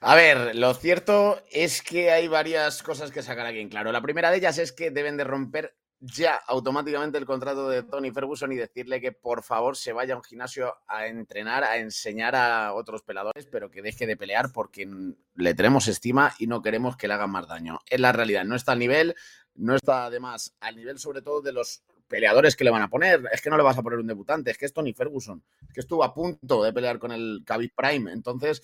[SPEAKER 3] A ver, lo cierto es que hay varias cosas que sacar aquí en claro. La primera de ellas es que deben de romper ya automáticamente el contrato de Tony Ferguson y decirle que por favor se vaya a un gimnasio a entrenar, a enseñar a otros peladores, pero que deje de pelear porque le tenemos estima y no queremos que le hagan más daño. Es la realidad, no está al nivel, no está además al nivel sobre todo de los peleadores que le van a poner. Es que no le vas a poner un debutante, es que es Tony Ferguson, es que estuvo a punto de pelear con el Khabib Prime. Entonces,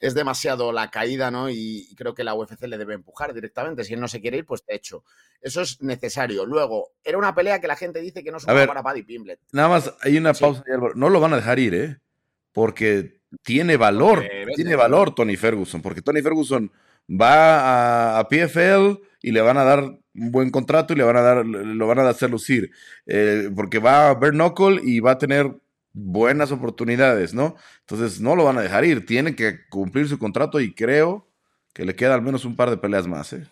[SPEAKER 3] es demasiado la caída, ¿no? Y creo que la UFC le debe empujar directamente. Si él no se quiere ir, pues te hecho. Eso es necesario. Luego, era una pelea que la gente dice que no es para Paddy Pimblet.
[SPEAKER 1] Nada más, hay una pausa. No lo van a dejar ir, ¿eh? Porque tiene valor, tiene valor Tony Ferguson, porque Tony Ferguson va a, PFL y le van a dar un buen contrato y le van a dar, lo van a hacer lucir, eh, porque va a ver knuckle y va a tener buenas oportunidades, ¿no? Entonces no lo van a dejar ir, tiene que cumplir su contrato y creo que le queda al menos un par de peleas más, ¿eh?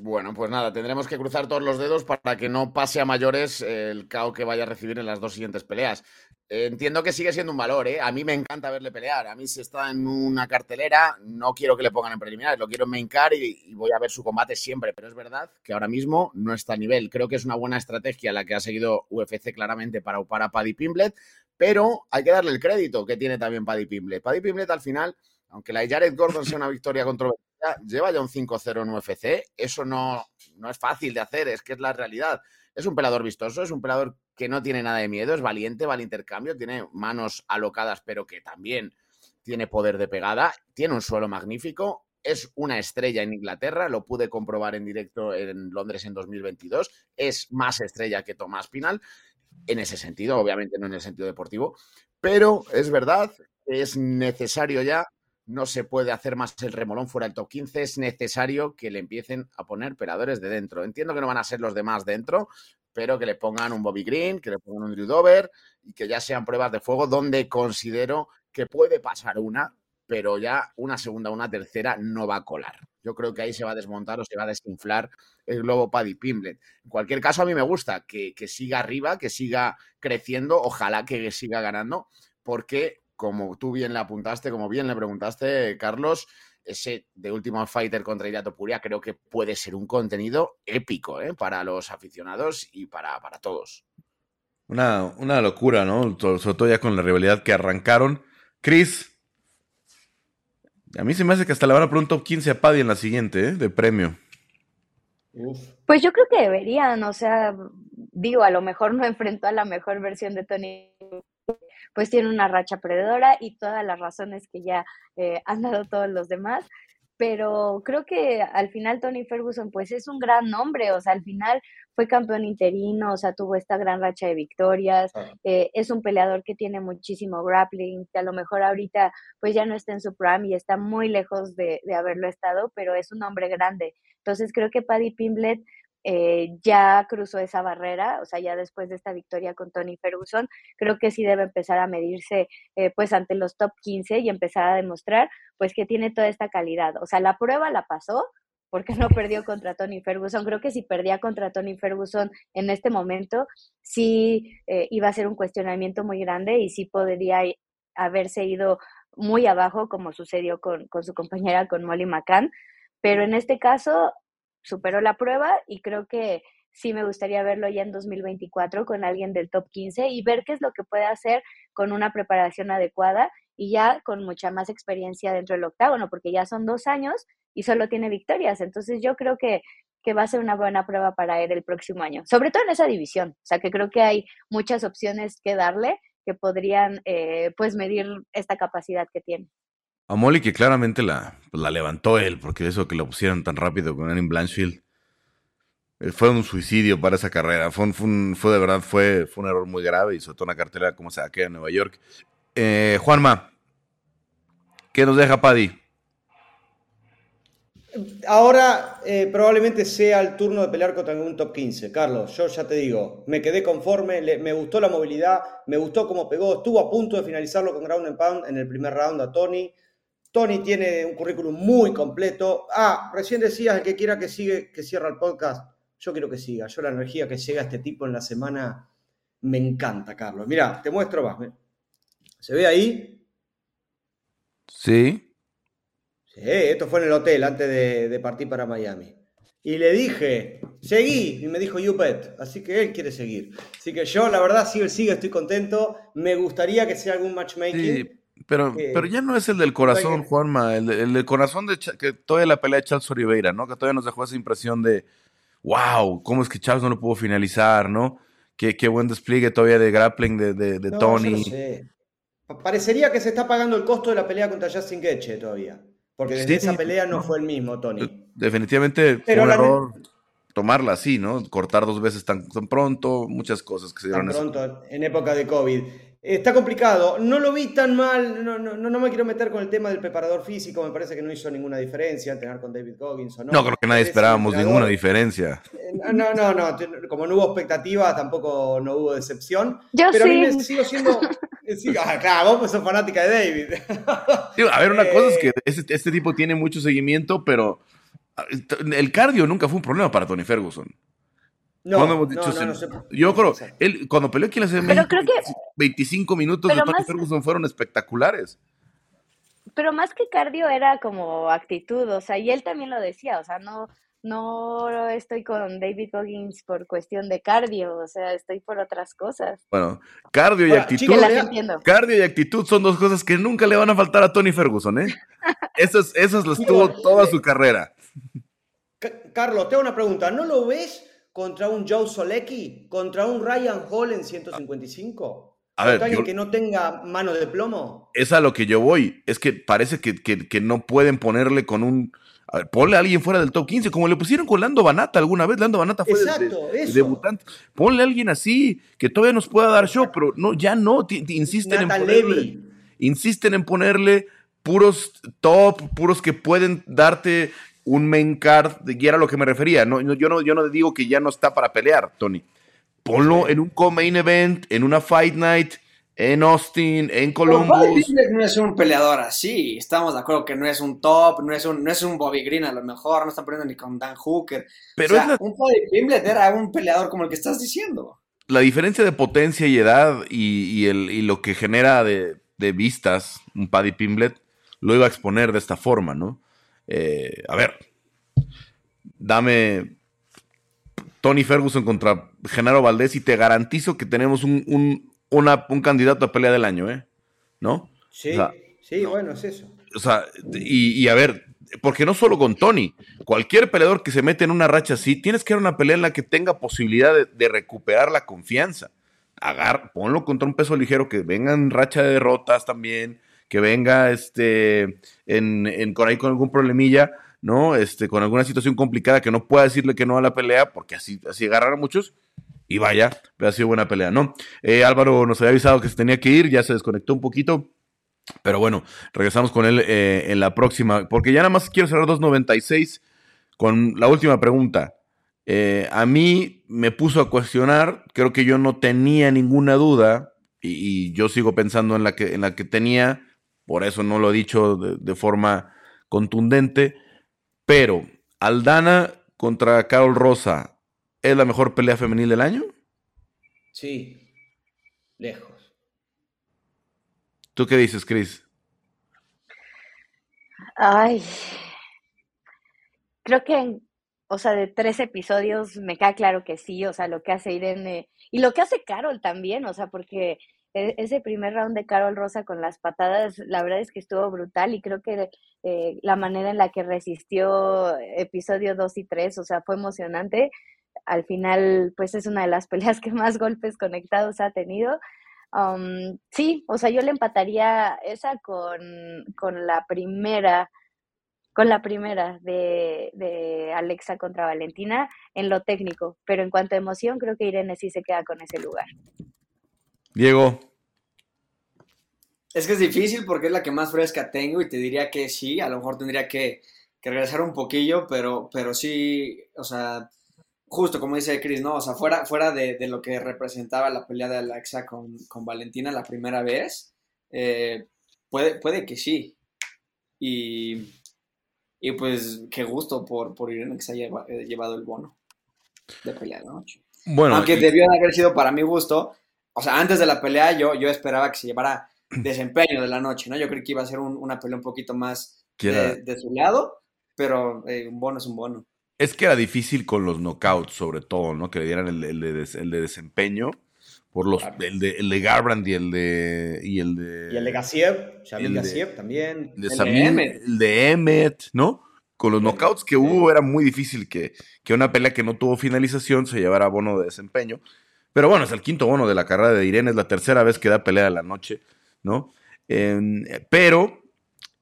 [SPEAKER 3] Bueno, pues nada, tendremos que cruzar todos los dedos para que no pase a mayores el caos que vaya a recibir en las dos siguientes peleas. entiendo que sigue siendo un valor, ¿eh? A mí me encanta verle pelear. A mí si está en una cartelera, no quiero que le pongan en preliminares, lo quiero en main car y, voy a ver su combate siempre. Pero es verdad que ahora mismo no está a nivel. Creo que es una buena estrategia la que ha seguido UFC claramente para upar a Paddy Pimblet, pero hay que darle el crédito que tiene también Paddy Pimblet. Paddy Pimblet al final, aunque la de Jared Gordon sea una victoria controvertida, lleva ya un 5-0 en UFC. Eso no, no es fácil de hacer, es que es la realidad. Es un pelador vistoso, es un pelador que no tiene nada de miedo, es valiente, va al intercambio, tiene manos alocadas, pero que también tiene poder de pegada, tiene un suelo magnífico, es una estrella en Inglaterra, lo pude comprobar en directo en Londres en 2022, es más estrella que Tomás Pinal, en ese sentido, obviamente no en el sentido deportivo, pero es verdad, es necesario ya, no se puede hacer más el remolón fuera del top 15, es necesario que le empiecen a poner peladores de dentro. Entiendo que no van a ser los demás dentro, pero que le pongan un Bobby Green, que le pongan un Drew Dover y que ya sean pruebas de fuego donde considero que puede pasar una, pero ya una segunda, una tercera no va a colar. Yo creo que ahí se va a desmontar o se va a desinflar el globo Paddy Pimblet. En cualquier caso, a mí me gusta que, siga arriba, que siga creciendo, ojalá que siga ganando, porque como tú bien le apuntaste, como bien le preguntaste, Carlos, ese de Último Fighter contra Irato Puria creo que puede ser un contenido épico ¿eh? para los aficionados y para, para todos.
[SPEAKER 1] Una, una, locura, ¿no? Sobre todo ya con la rivalidad que arrancaron. Chris, a mí se me hace que hasta le van a poner un top 15 a Paddy en la siguiente, ¿eh? De premio.
[SPEAKER 5] Pues yo creo que deberían, o sea, digo, a lo mejor no enfrentó a la mejor versión de Tony, pues tiene una racha perdedora y todas las razones que ya eh, han dado todos los demás, pero creo que al final Tony Ferguson pues es un gran nombre, o sea, al final fue campeón interino, o sea, tuvo esta gran racha de victorias, eh, es un peleador que tiene muchísimo grappling, que a lo mejor ahorita pues ya no está en su prime y está muy lejos de, de haberlo estado, pero es un hombre grande. Entonces creo que Paddy Pimblet eh, ya cruzó esa barrera, o sea, ya después de esta victoria con Tony Ferguson, creo que sí debe empezar a medirse eh, pues ante los top 15 y empezar a demostrar pues que tiene toda esta calidad. O sea, la prueba la pasó porque no perdió contra Tony Ferguson. Creo que si perdía contra Tony Ferguson en este momento, sí eh, iba a ser un cuestionamiento muy grande y sí podría haberse ido muy abajo como sucedió con, con su compañera, con Molly McCann. Pero en este caso, superó la prueba y creo que sí me gustaría verlo ya en 2024 con alguien del top 15 y ver qué es lo que puede hacer con una preparación adecuada y ya con mucha más experiencia dentro del octágono, porque ya son dos años y solo tiene victorias. Entonces yo creo que, que va a ser una buena prueba para él el próximo año, sobre todo en esa división. O sea que creo que hay muchas opciones que darle que podrían eh, pues medir esta capacidad que tiene.
[SPEAKER 1] A Molly que claramente la, pues, la levantó él, porque eso que lo pusieron tan rápido con Erin Blanchfield eh, fue un suicidio para esa carrera. Fue, fue, de verdad, fue, fue un error muy grave y soltó una cartera como se queda en Nueva York. Eh, Juanma, ¿qué nos deja Paddy?
[SPEAKER 2] Ahora eh, probablemente sea el turno de pelear contra un top 15. Carlos, yo ya te digo, me quedé conforme, me gustó la movilidad, me gustó cómo pegó, estuvo a punto de finalizarlo con ground and pound en el primer round a Tony. Tony tiene un currículum muy completo. Ah, recién decías, el que quiera que sigue, que cierra el podcast, yo quiero que siga. Yo la energía que llega a este tipo en la semana me encanta, Carlos. Mira, te muestro más. ¿Se ve ahí?
[SPEAKER 1] Sí.
[SPEAKER 2] Sí, esto fue en el hotel antes de, partir para Miami. Y le dije, seguí, y me dijo, you bet. Así que él quiere seguir. Así que yo, la verdad, sigue, sigue, estoy contento. Me gustaría que sea algún matchmaking.
[SPEAKER 1] Pero, pero ya no es el del corazón, Juanma, el, del corazón de que toda la pelea de Charles Oliveira, ¿no? Que todavía nos dejó esa impresión de, wow, ¿cómo es que Charles no lo pudo finalizar, ¿no? Qué, qué buen despliegue todavía de grappling de, de, Tony.
[SPEAKER 2] Parecería que se está pagando el costo de la pelea contra Justin Gaethje todavía. Porque desde esa pelea no, fue el mismo, Tony.
[SPEAKER 1] Definitivamente fue un error tomarla así, ¿no? Cortar dos veces tan, tan pronto, muchas cosas que se dieron.
[SPEAKER 2] Tan pronto, en época de COVID. Está complicado. No lo vi tan mal. No, no, no, me quiero meter con el tema del preparador físico. Me parece que no hizo ninguna diferencia entrenar con David Goggins o no.
[SPEAKER 1] No, creo que nadie esperábamos ninguna diferencia.
[SPEAKER 2] Eh, no, no, no. Como no hubo expectativa, tampoco no hubo decepción.
[SPEAKER 5] Yo
[SPEAKER 2] pero
[SPEAKER 5] sí.
[SPEAKER 2] a mí me sigo siendo. Ah, claro, vos pues sos fanática de David.
[SPEAKER 1] a ver, una cosa es que este, este tipo tiene mucho seguimiento, pero el cardio nunca fue un problema para Tony Ferguson.
[SPEAKER 2] No, hemos dicho no,
[SPEAKER 1] yo creo, él, cuando peleó aquí en la Ciudad de México, 25 minutos de Tony Ferguson fueron espectaculares.
[SPEAKER 5] Pero más que cardio era como actitud, o sea, y él también lo decía, o sea, no, no estoy con David Goggins por cuestión de cardio, o sea, estoy por otras cosas.
[SPEAKER 1] Bueno, cardio y actitud. cardio y actitud son dos cosas que nunca le van a faltar a Tony Ferguson, ¿eh? esas, esas las tuvo toda su carrera.
[SPEAKER 2] Carlos, te hago una pregunta. ¿No lo ves contra un Joe Solecki, contra un Ryan Hall en 155.
[SPEAKER 1] A ver,
[SPEAKER 2] ¿Contra alguien
[SPEAKER 1] yo-
[SPEAKER 2] que no tenga mano de plomo.
[SPEAKER 1] es a lo que yo voy. Es que parece que, que- que no pueden ponerle con un. A ver, ponle a alguien fuera del top 15, como le pusieron con Lando Banata alguna vez. Lando Banata fue
[SPEAKER 2] Exacto,
[SPEAKER 1] de- debutante. Ponle a alguien así, que todavía nos pueda dar show, pero no, ya no. insisten en ponerle.
[SPEAKER 2] Levy.
[SPEAKER 1] Insisten en ponerle puros top, puros que pueden darte un main card, y era lo que me refería. No, no, yo, no, yo no digo que ya no está para pelear, Tony. Ponlo en un co-main event, en una fight night, en Austin, en Columbus.
[SPEAKER 4] Pimblett no es un peleador así. Estamos de acuerdo que no es un top, no es un, no es un Bobby Green a lo mejor, no están poniendo ni con Dan Hooker.
[SPEAKER 1] Pero
[SPEAKER 4] o sea,
[SPEAKER 1] es la,
[SPEAKER 4] un Bobby Pimblett era un peleador como el que estás diciendo.
[SPEAKER 1] la diferencia de potencia y edad y, y el, y lo que genera de, de vistas un Paddy Pimblet lo iba a exponer de esta forma, ¿no? Eh, a ver, dame Tony Ferguson contra Genaro Valdés y te garantizo que tenemos un, un, una- un candidato a pelea del año, ¿eh? ¿No?
[SPEAKER 2] Sí,
[SPEAKER 1] O sea,
[SPEAKER 2] sí, bueno, es eso.
[SPEAKER 1] O sea, y, y a ver, porque no solo con Tony, cualquier peleador que se mete en una racha así, tienes que dar una pelea en la que tenga posibilidad de, de recuperar la confianza. Agar, ponlo contra un peso ligero que venga en racha de derrotas también, que venga este, en, con ahí con algún problemilla, ¿no? Este, con alguna situación complicada que no pueda decirle que no a la pelea, porque así, así agarrar a muchos. Y vaya, pero ha sido buena pelea, ¿no? Eh, Álvaro nos había avisado que se tenía que ir, ya se desconectó un poquito. Pero bueno, regresamos con él eh, en la próxima, porque ya nada más quiero cerrar 2.96 con la última pregunta. Eh, a mí me puso a cuestionar, creo que yo no tenía ninguna duda y, y yo sigo pensando en la, que, en la que tenía, por eso no lo he dicho de, de forma contundente, pero Aldana contra Carol Rosa, ¿es la mejor pelea femenil del año?
[SPEAKER 2] Sí, lejos.
[SPEAKER 1] ¿Tú qué dices, Chris?
[SPEAKER 5] Ay, creo que, en- o sea, de tres episodios me queda claro que sí, o sea, lo que hace Irene y lo que hace Carol también, o sea, porque ese primer round de Carol Rosa con las patadas, la verdad es que estuvo brutal y creo que eh, la manera en la que resistió episodio 2 y 3, o sea, fue emocionante. Al final, pues es una de las peleas que más golpes conectados ha tenido. Um, sí, o sea, yo le empataría esa con, con la primera, con la primera de, de Alexa contra Valentina en lo técnico, pero en cuanto a emoción, creo que Irene sí se queda con ese lugar.
[SPEAKER 1] Diego,
[SPEAKER 4] Es que es difícil porque es la que más fresca tengo y te diría que sí, a lo mejor tendría que, que regresar un poquillo, pero, pero sí, o sea, justo como dice Chris, ¿no? O sea, fuera, fuera de, de lo que representaba la pelea de Alexa con, con Valentina la primera vez, eh, puede, puede que sí. Y, y pues qué gusto por, por Irene que se haya eh, llevado el bono de pelea de noche.
[SPEAKER 1] bueno,
[SPEAKER 4] Aunque
[SPEAKER 1] y-
[SPEAKER 4] debió de haber sido para mi gusto. O sea, antes de la pelea yo, yo esperaba que se llevara desempeño de la noche, ¿no? Yo creí que iba a ser un- una pelea un poquito más de, de su lado, pero eh, un bono es un bono.
[SPEAKER 1] Es que era difícil con los knockouts, sobre todo, ¿no? Que le dieran el, el de, des- el de desempeño. Por los,
[SPEAKER 2] Claro.
[SPEAKER 1] el, de, el de Garbrand y el de. Y el de.
[SPEAKER 2] Y el de Gassiev, también.
[SPEAKER 1] el de
[SPEAKER 4] el de
[SPEAKER 1] Samir,
[SPEAKER 4] Emmett.
[SPEAKER 1] el de Emmet, ¿no? Con los knockouts que
[SPEAKER 4] sí.
[SPEAKER 1] hubo era muy difícil que, que una pelea que no tuvo finalización se llevara bono de desempeño. Pero bueno, es el quinto bono de la carrera de Irene, es la tercera vez que da pelea de la noche, ¿no? Pero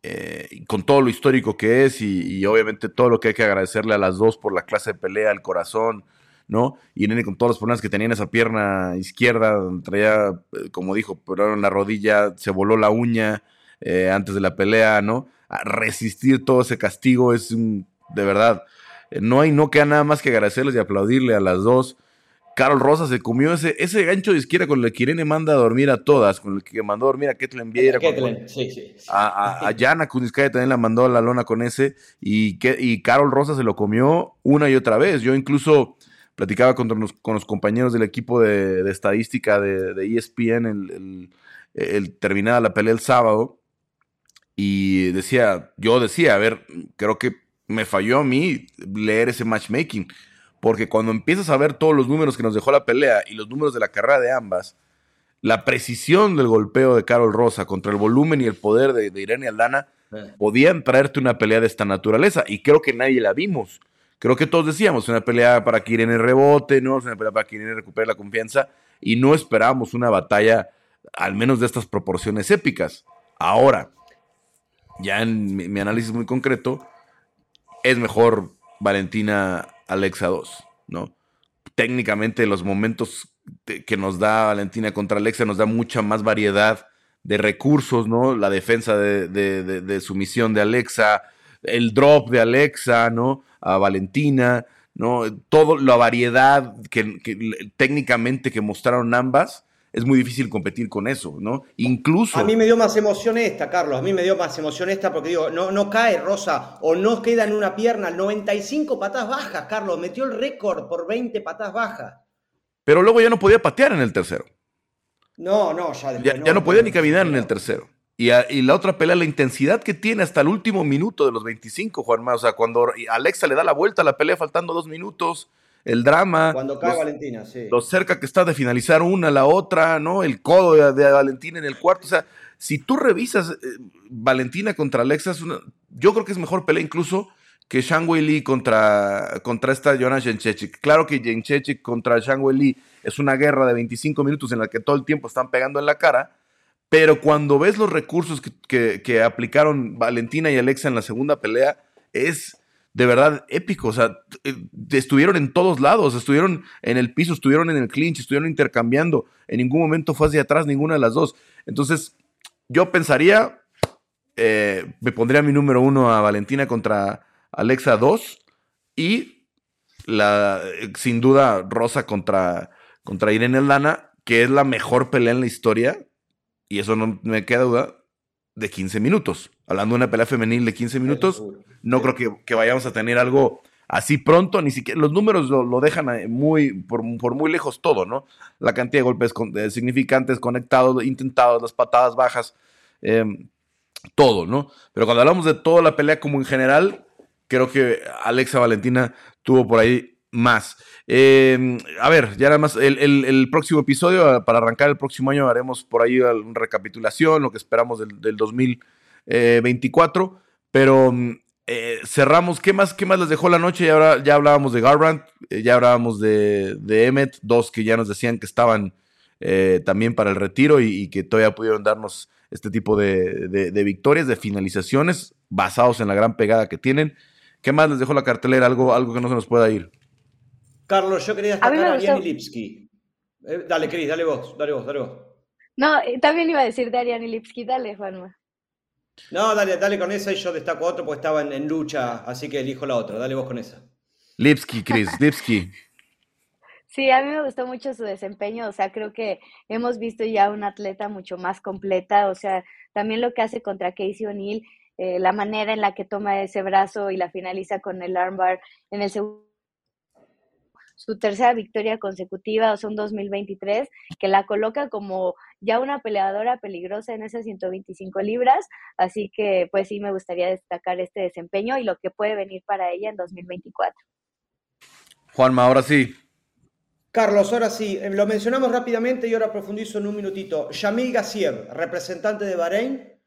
[SPEAKER 1] eh, con todo lo histórico que es y, obviamente todo lo que hay que agradecerle a las dos por la clase de pelea, el corazón, ¿no? Y Irene con todos los problemas que tenía en esa pierna izquierda, traía, eh, como dijo, pero en la rodilla, se voló la uña eh, antes de la pelea, ¿no? A resistir todo ese castigo es un, de verdad, no hay, no queda nada más que agradecerles y aplaudirle a las dos. Carol Rosa se comió ese, ese gancho de izquierda con el que Irene manda a dormir a todas, con el que mandó a dormir a Ketlen Vieira, con-
[SPEAKER 2] Ketlen, sí, sí. sí.
[SPEAKER 1] a, a, a Yana Kuniskaya también la mandó a la lona con ese. Y, que, y Carol Rosa se lo comió una y otra vez. Yo incluso platicaba con los, con los compañeros del equipo de, de estadística de, de ESPN el, el- el- terminada la pelea el sábado. Y decía, yo decía, a ver, creo que me falló a mí leer ese matchmaking. Porque cuando empiezas a ver todos los números que nos dejó la pelea y los números de la carrera de ambas, la precisión del golpeo de Carol Rosa contra el volumen y el poder de, de Irene Aldana
[SPEAKER 2] Eh.
[SPEAKER 1] podían traerte una pelea de esta naturaleza. Y creo que nadie la vimos. Creo que todos decíamos, una pelea para que Irene rebote, ¿no? Una pelea para que Irene recupere la confianza y no esperábamos una batalla, al menos de estas proporciones épicas. Ahora, ya en mi, análisis muy concreto, es mejor Valentina Alexa 2, ¿no? Técnicamente los momentos que nos da Valentina contra Alexa nos da mucha más variedad de recursos, ¿no? La defensa de, de sumisión de Alexa, el drop de Alexa, ¿no? A Valentina, ¿no? Todo la variedad que, técnicamente que mostraron ambas, es muy difícil competir con eso, ¿no? Incluso...
[SPEAKER 2] A mí me dio más emoción esta, Carlos, a mí me dio más emoción esta porque digo, no, no cae Rosa o no queda en una pierna, 95 patas bajas, Carlos, metió el récord por 20 patas bajas.
[SPEAKER 1] Pero luego ya no podía patear en el tercero.
[SPEAKER 2] No, no, ya,
[SPEAKER 1] ya, no, ya no podía ni caminar en el tercero. Y, la otra pelea, la intensidad que tiene hasta el último minuto de los 25, Juanma. O sea, cuando Alexa le da la vuelta a la pelea faltando dos minutos, el drama.
[SPEAKER 2] Cuando cae Valentina, sí.
[SPEAKER 1] Lo cerca que está de finalizar una, la otra, ¿no? El codo de, Valentina en el cuarto. O sea, si tú revisas eh, Valentina contra Alexa, yo creo que es mejor pelea incluso que Shang Wei Li contra, contra esta Jonas Jenchechik. Claro que Jenchechik contra Shang Wei Li es una guerra de 25 minutos en la que todo el tiempo están pegando en la cara pero cuando ves los recursos que, aplicaron Valentina y Alexa en la segunda pelea, es de verdad épico. O sea, eh, estuvieron en todos lados, estuvieron en el piso, estuvieron en el clinch, estuvieron intercambiando. En ningún momento fue hacia atrás ninguna de las dos. Entonces, yo pensaría, eh, me pondría mi número uno a Valentina contra Alexa 2 y la, sin duda, Rosa contra, contra Irene Lana, que es la mejor pelea en la historia y eso no me queda duda, de 15 minutos. Hablando de una pelea femenil de 15 minutos, no creo que, vayamos a tener algo así pronto, ni siquiera los números lo, dejan eh, muy, por, muy lejos todo, ¿no? La cantidad de golpes eh, significantes, conectados, intentados, las patadas bajas, em, todo, ¿no? Pero cuando hablamos de toda la pelea como en general, creo que Alexa Valentina tuvo por ahí más. Em, a ver, ya nada más, el, próximo episodio, para arrancar el próximo año, haremos por ahí una recapitulación, lo que esperamos del, 2024, eh, pero mm, eh, cerramos, ¿qué más, ¿qué más les dejó la noche? Ya, ahora, ya hablábamos de Garbrandt, eh, ya hablábamos de, de Emmet, dos que ya nos decían que estaban también para el retiro y, que todavía pudieron darnos este tipo de, de victorias, de finalizaciones, basados en la gran pegada que tienen. ¿Qué más les dejó la cartelera? Algo, algo que no se nos pueda ir.
[SPEAKER 2] Carlos, yo quería destacar a, Ariane Lipski. Eh, dale, Cris, dale vos, dale vos, dale vos.
[SPEAKER 5] No, también iba a decir de Ariane Lipski, dale, Juanma.
[SPEAKER 2] No, dale, dale con esa y yo destaco otro porque estaba en, lucha, así que elijo la otra. Dale vos con esa.
[SPEAKER 1] Lipski, Cris, Lipski.
[SPEAKER 5] Sí, a mí me gustó mucho su desempeño, o sea, creo que hemos visto ya una atleta mucho más completa, o sea, también lo que hace contra Casey O'Neill, eh, la manera en la que toma ese brazo y la finaliza con el armbar en el segundo su tercera victoria consecutiva, o sea, un 2023, que la coloca como ya una peleadora peligrosa en esas 125 libras. Así que, pues sí, me gustaría destacar este desempeño y lo que puede venir para ella en 2024.
[SPEAKER 1] Juanma, ahora sí.
[SPEAKER 2] Carlos, ahora sí, eh, lo mencionamos rápidamente y ahora profundizo en un minutito. Yamil Gassiev, representante de Bahrein,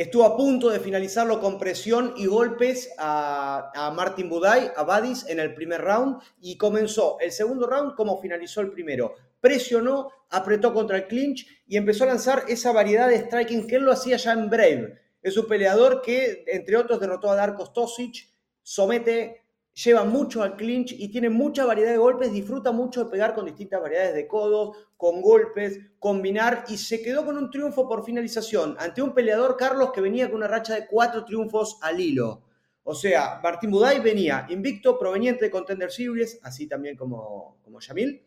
[SPEAKER 2] Estuvo a punto de finalizarlo con presión y golpes a, Martin Buday, a Badis, en el primer round y comenzó el segundo round como finalizó el primero. Presionó, apretó contra el clinch y empezó a lanzar esa variedad de striking que él lo hacía ya en Brave. Es un peleador que, entre otros, derrotó a Darko Stosic, somete lleva mucho al clinch y tiene mucha variedad de golpes, disfruta mucho de pegar con distintas variedades de codos, con golpes, combinar y se quedó con un triunfo por finalización ante un peleador Carlos que venía con una racha de cuatro triunfos al hilo. O sea, Martín Buday venía invicto, proveniente de Contender Series, así también como, como Yamil,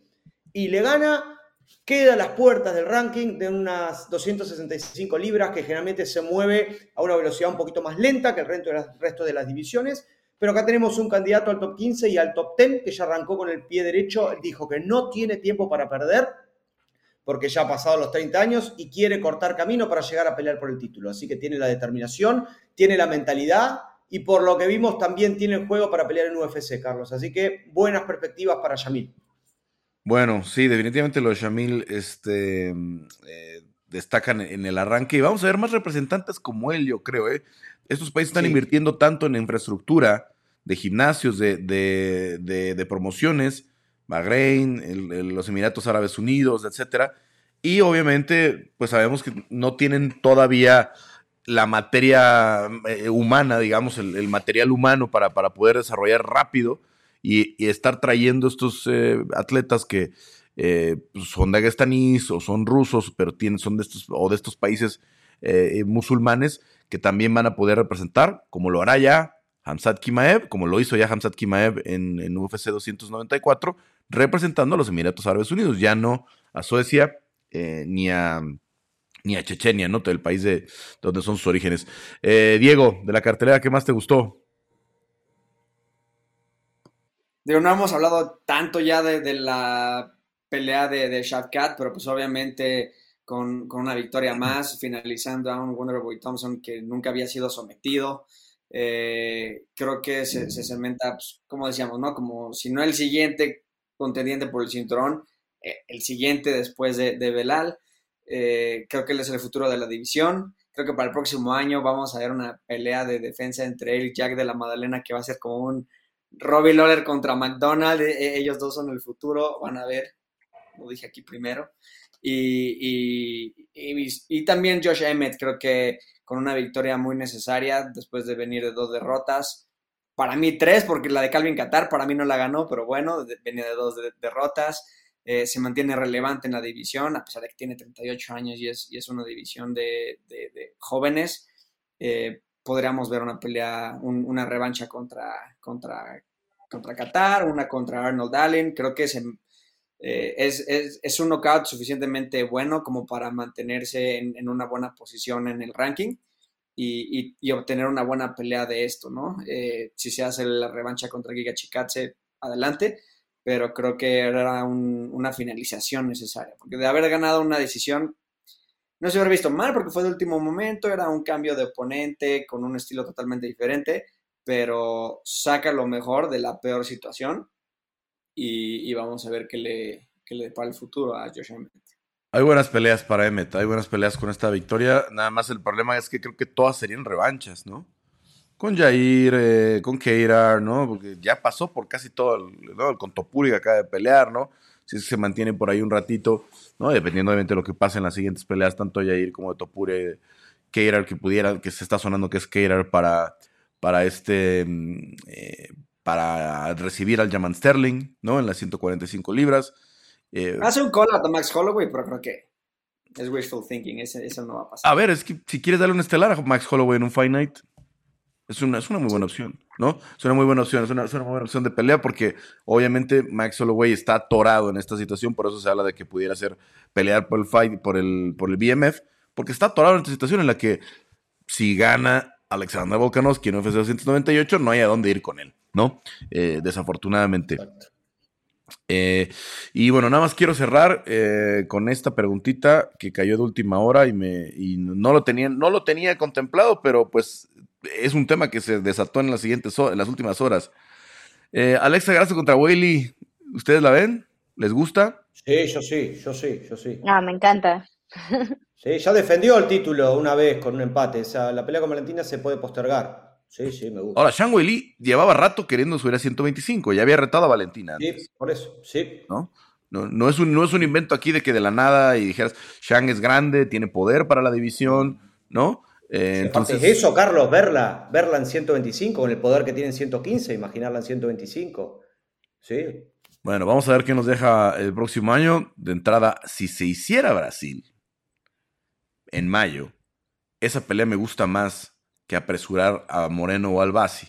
[SPEAKER 2] y le gana, queda a las puertas del ranking de unas 265 libras, que generalmente se mueve a una velocidad un poquito más lenta que el resto de las divisiones, pero acá tenemos un candidato al top 15 y al top 10 que ya arrancó con el pie derecho, dijo que no tiene tiempo para perder porque ya ha pasado los 30 años y quiere cortar camino para llegar a pelear por el título. Así que tiene la determinación, tiene la mentalidad y por lo que vimos también tiene el juego para pelear en UFC, Carlos. Así que buenas perspectivas para Yamil.
[SPEAKER 1] Bueno, sí, definitivamente los Yamil este, eh, destacan en el arranque y vamos a ver más representantes como él, yo creo. ¿eh? Estos países están invirtiendo tanto en infraestructura de gimnasios, de, de, de, promociones, Bahrein, los Emiratos Árabes Unidos, etcétera. Y obviamente, pues sabemos que no tienen todavía la materia eh, humana, digamos, el, material humano para, para, poder desarrollar rápido y, estar trayendo estos eh, atletas que eh, pues, son o son rusos, pero tienen, son de estos, o de estos países musulmanes que también van a poder representar, como lo hará ya Hamzat Kimaev, como lo hizo ya Hamzat Kimaev en, en UFC 294, representando a los Emiratos Árabes Unidos, ya no a Suecia ni a ni a Chechenia, ¿no? El país de donde son sus orígenes. Eh, Diego, de la cartelera, ¿qué más te gustó?
[SPEAKER 4] No hemos hablado tanto ya de, la pelea de, de pero pues obviamente con, una victoria más, finalizando a un Wonderboy Thompson que nunca había sido sometido. Eh, creo que se, se cementa, pues, como decíamos, ¿no? Como si no el siguiente contendiente por el cinturón, eh, el siguiente después de, de Belal. Eh, creo que él es el futuro de la división. Creo que para el próximo año vamos a ver una pelea de defensa entre él y Jack de la Madalena que va a ser como un Robbie Lawler contra McDonald. E, e, ellos dos son el futuro, van a ver. Lo dije aquí primero. Y, y, también Josh Emmett, creo que con una victoria muy necesaria después de venir de dos derrotas. Para mí tres, porque la de Calvin Qatar para mí no la ganó, pero bueno, venía de dos derrotas. Eh, se mantiene relevante en la división, a pesar de que tiene 38 años y es, y es una división de, jóvenes. Eh, podríamos ver una pelea, una revancha contra, contra, contra Qatar, una contra Arnold Allen. Creo que eh, es, es, es, un knockout suficientemente bueno como para mantenerse en, una buena posición en el ranking. Y, y, obtener una buena pelea de esto, ¿no? si se hace la revancha contra Giga Chikatse, adelante pero creo que era una finalización necesaria, porque de haber ganado una decisión no se hubiera visto mal porque fue de último momento, era un cambio de oponente con un estilo totalmente diferente, pero saca lo mejor de la peor situación y, vamos a ver qué le, qué le depara el futuro a Josh Emmett.
[SPEAKER 1] Hay buenas peleas para Emmett, hay buenas peleas con esta victoria, nada más el problema es que creo que todas serían revanchas, ¿no? con Jair, eh, con Keirar, ¿no? Porque ya pasó por casi todo, ¿no? con Topuri que acaba de pelear, ¿no? Si se mantiene por ahí un ratito, ¿no? Dependiendo obviamente de lo que pase en las siguientes peleas, tanto Jair como de Topuri, Keirar, que pudiera, que se está sonando que es Keirar para, para este, mm, eh, para recibir al Jaman Sterling, ¿no? En las 145 libras.
[SPEAKER 4] Eh, Hace un call a Max Holloway, pero creo que es wishful thinking, eso, eso no va a pasar.
[SPEAKER 1] A ver, es que si quieres darle un estelar a Max Holloway en un Fight Night, es una, es una muy buena opción, ¿no? Es una muy buena opción, es una, muy buena opción de pelea porque obviamente Max Holloway está atorado en esta situación, por eso se habla de que pudiera ser pelear por el fight, por el, por el BMF, porque está atorado en esta situación en la que si gana Alexander Volkanovski en UFC 298 no hay a dónde ir con él, ¿no? Eh, desafortunadamente. Eh, y bueno, nada más quiero cerrar eh, con esta preguntita que cayó de última hora y me y no lo tenía, no lo tenía contemplado, pero pues es un tema que se desató en las siguientes en las últimas horas. Eh, Alexa Grasso contra Whaley, ¿ustedes la ven? ¿Les gusta?
[SPEAKER 2] Sí, yo sí, yo sí, yo sí.
[SPEAKER 5] Ah, me encanta.
[SPEAKER 2] Sí, ya defendió el título una vez con un empate. O sea, la pelea con Valentina se puede postergar. Sí, sí, me gusta.
[SPEAKER 1] Ahora, Shang Wei llevaba rato queriendo subir a 125, ya había retado a Valentina.
[SPEAKER 2] Sí, por eso, sí.
[SPEAKER 1] ¿No? No, es un, no es un invento aquí de que de la nada y dijeras, Shang es grande, tiene poder para la división, ¿no?
[SPEAKER 2] Eh, entonces... Eso, Carlos, verla, verla en 125, con el poder que tiene en 115, imaginarla en 125. Sí.
[SPEAKER 1] Bueno, vamos a ver qué nos deja el próximo año. De entrada, si se hiciera Brasil en mayo, esa pelea me gusta más que apresurar a Moreno o al Basi,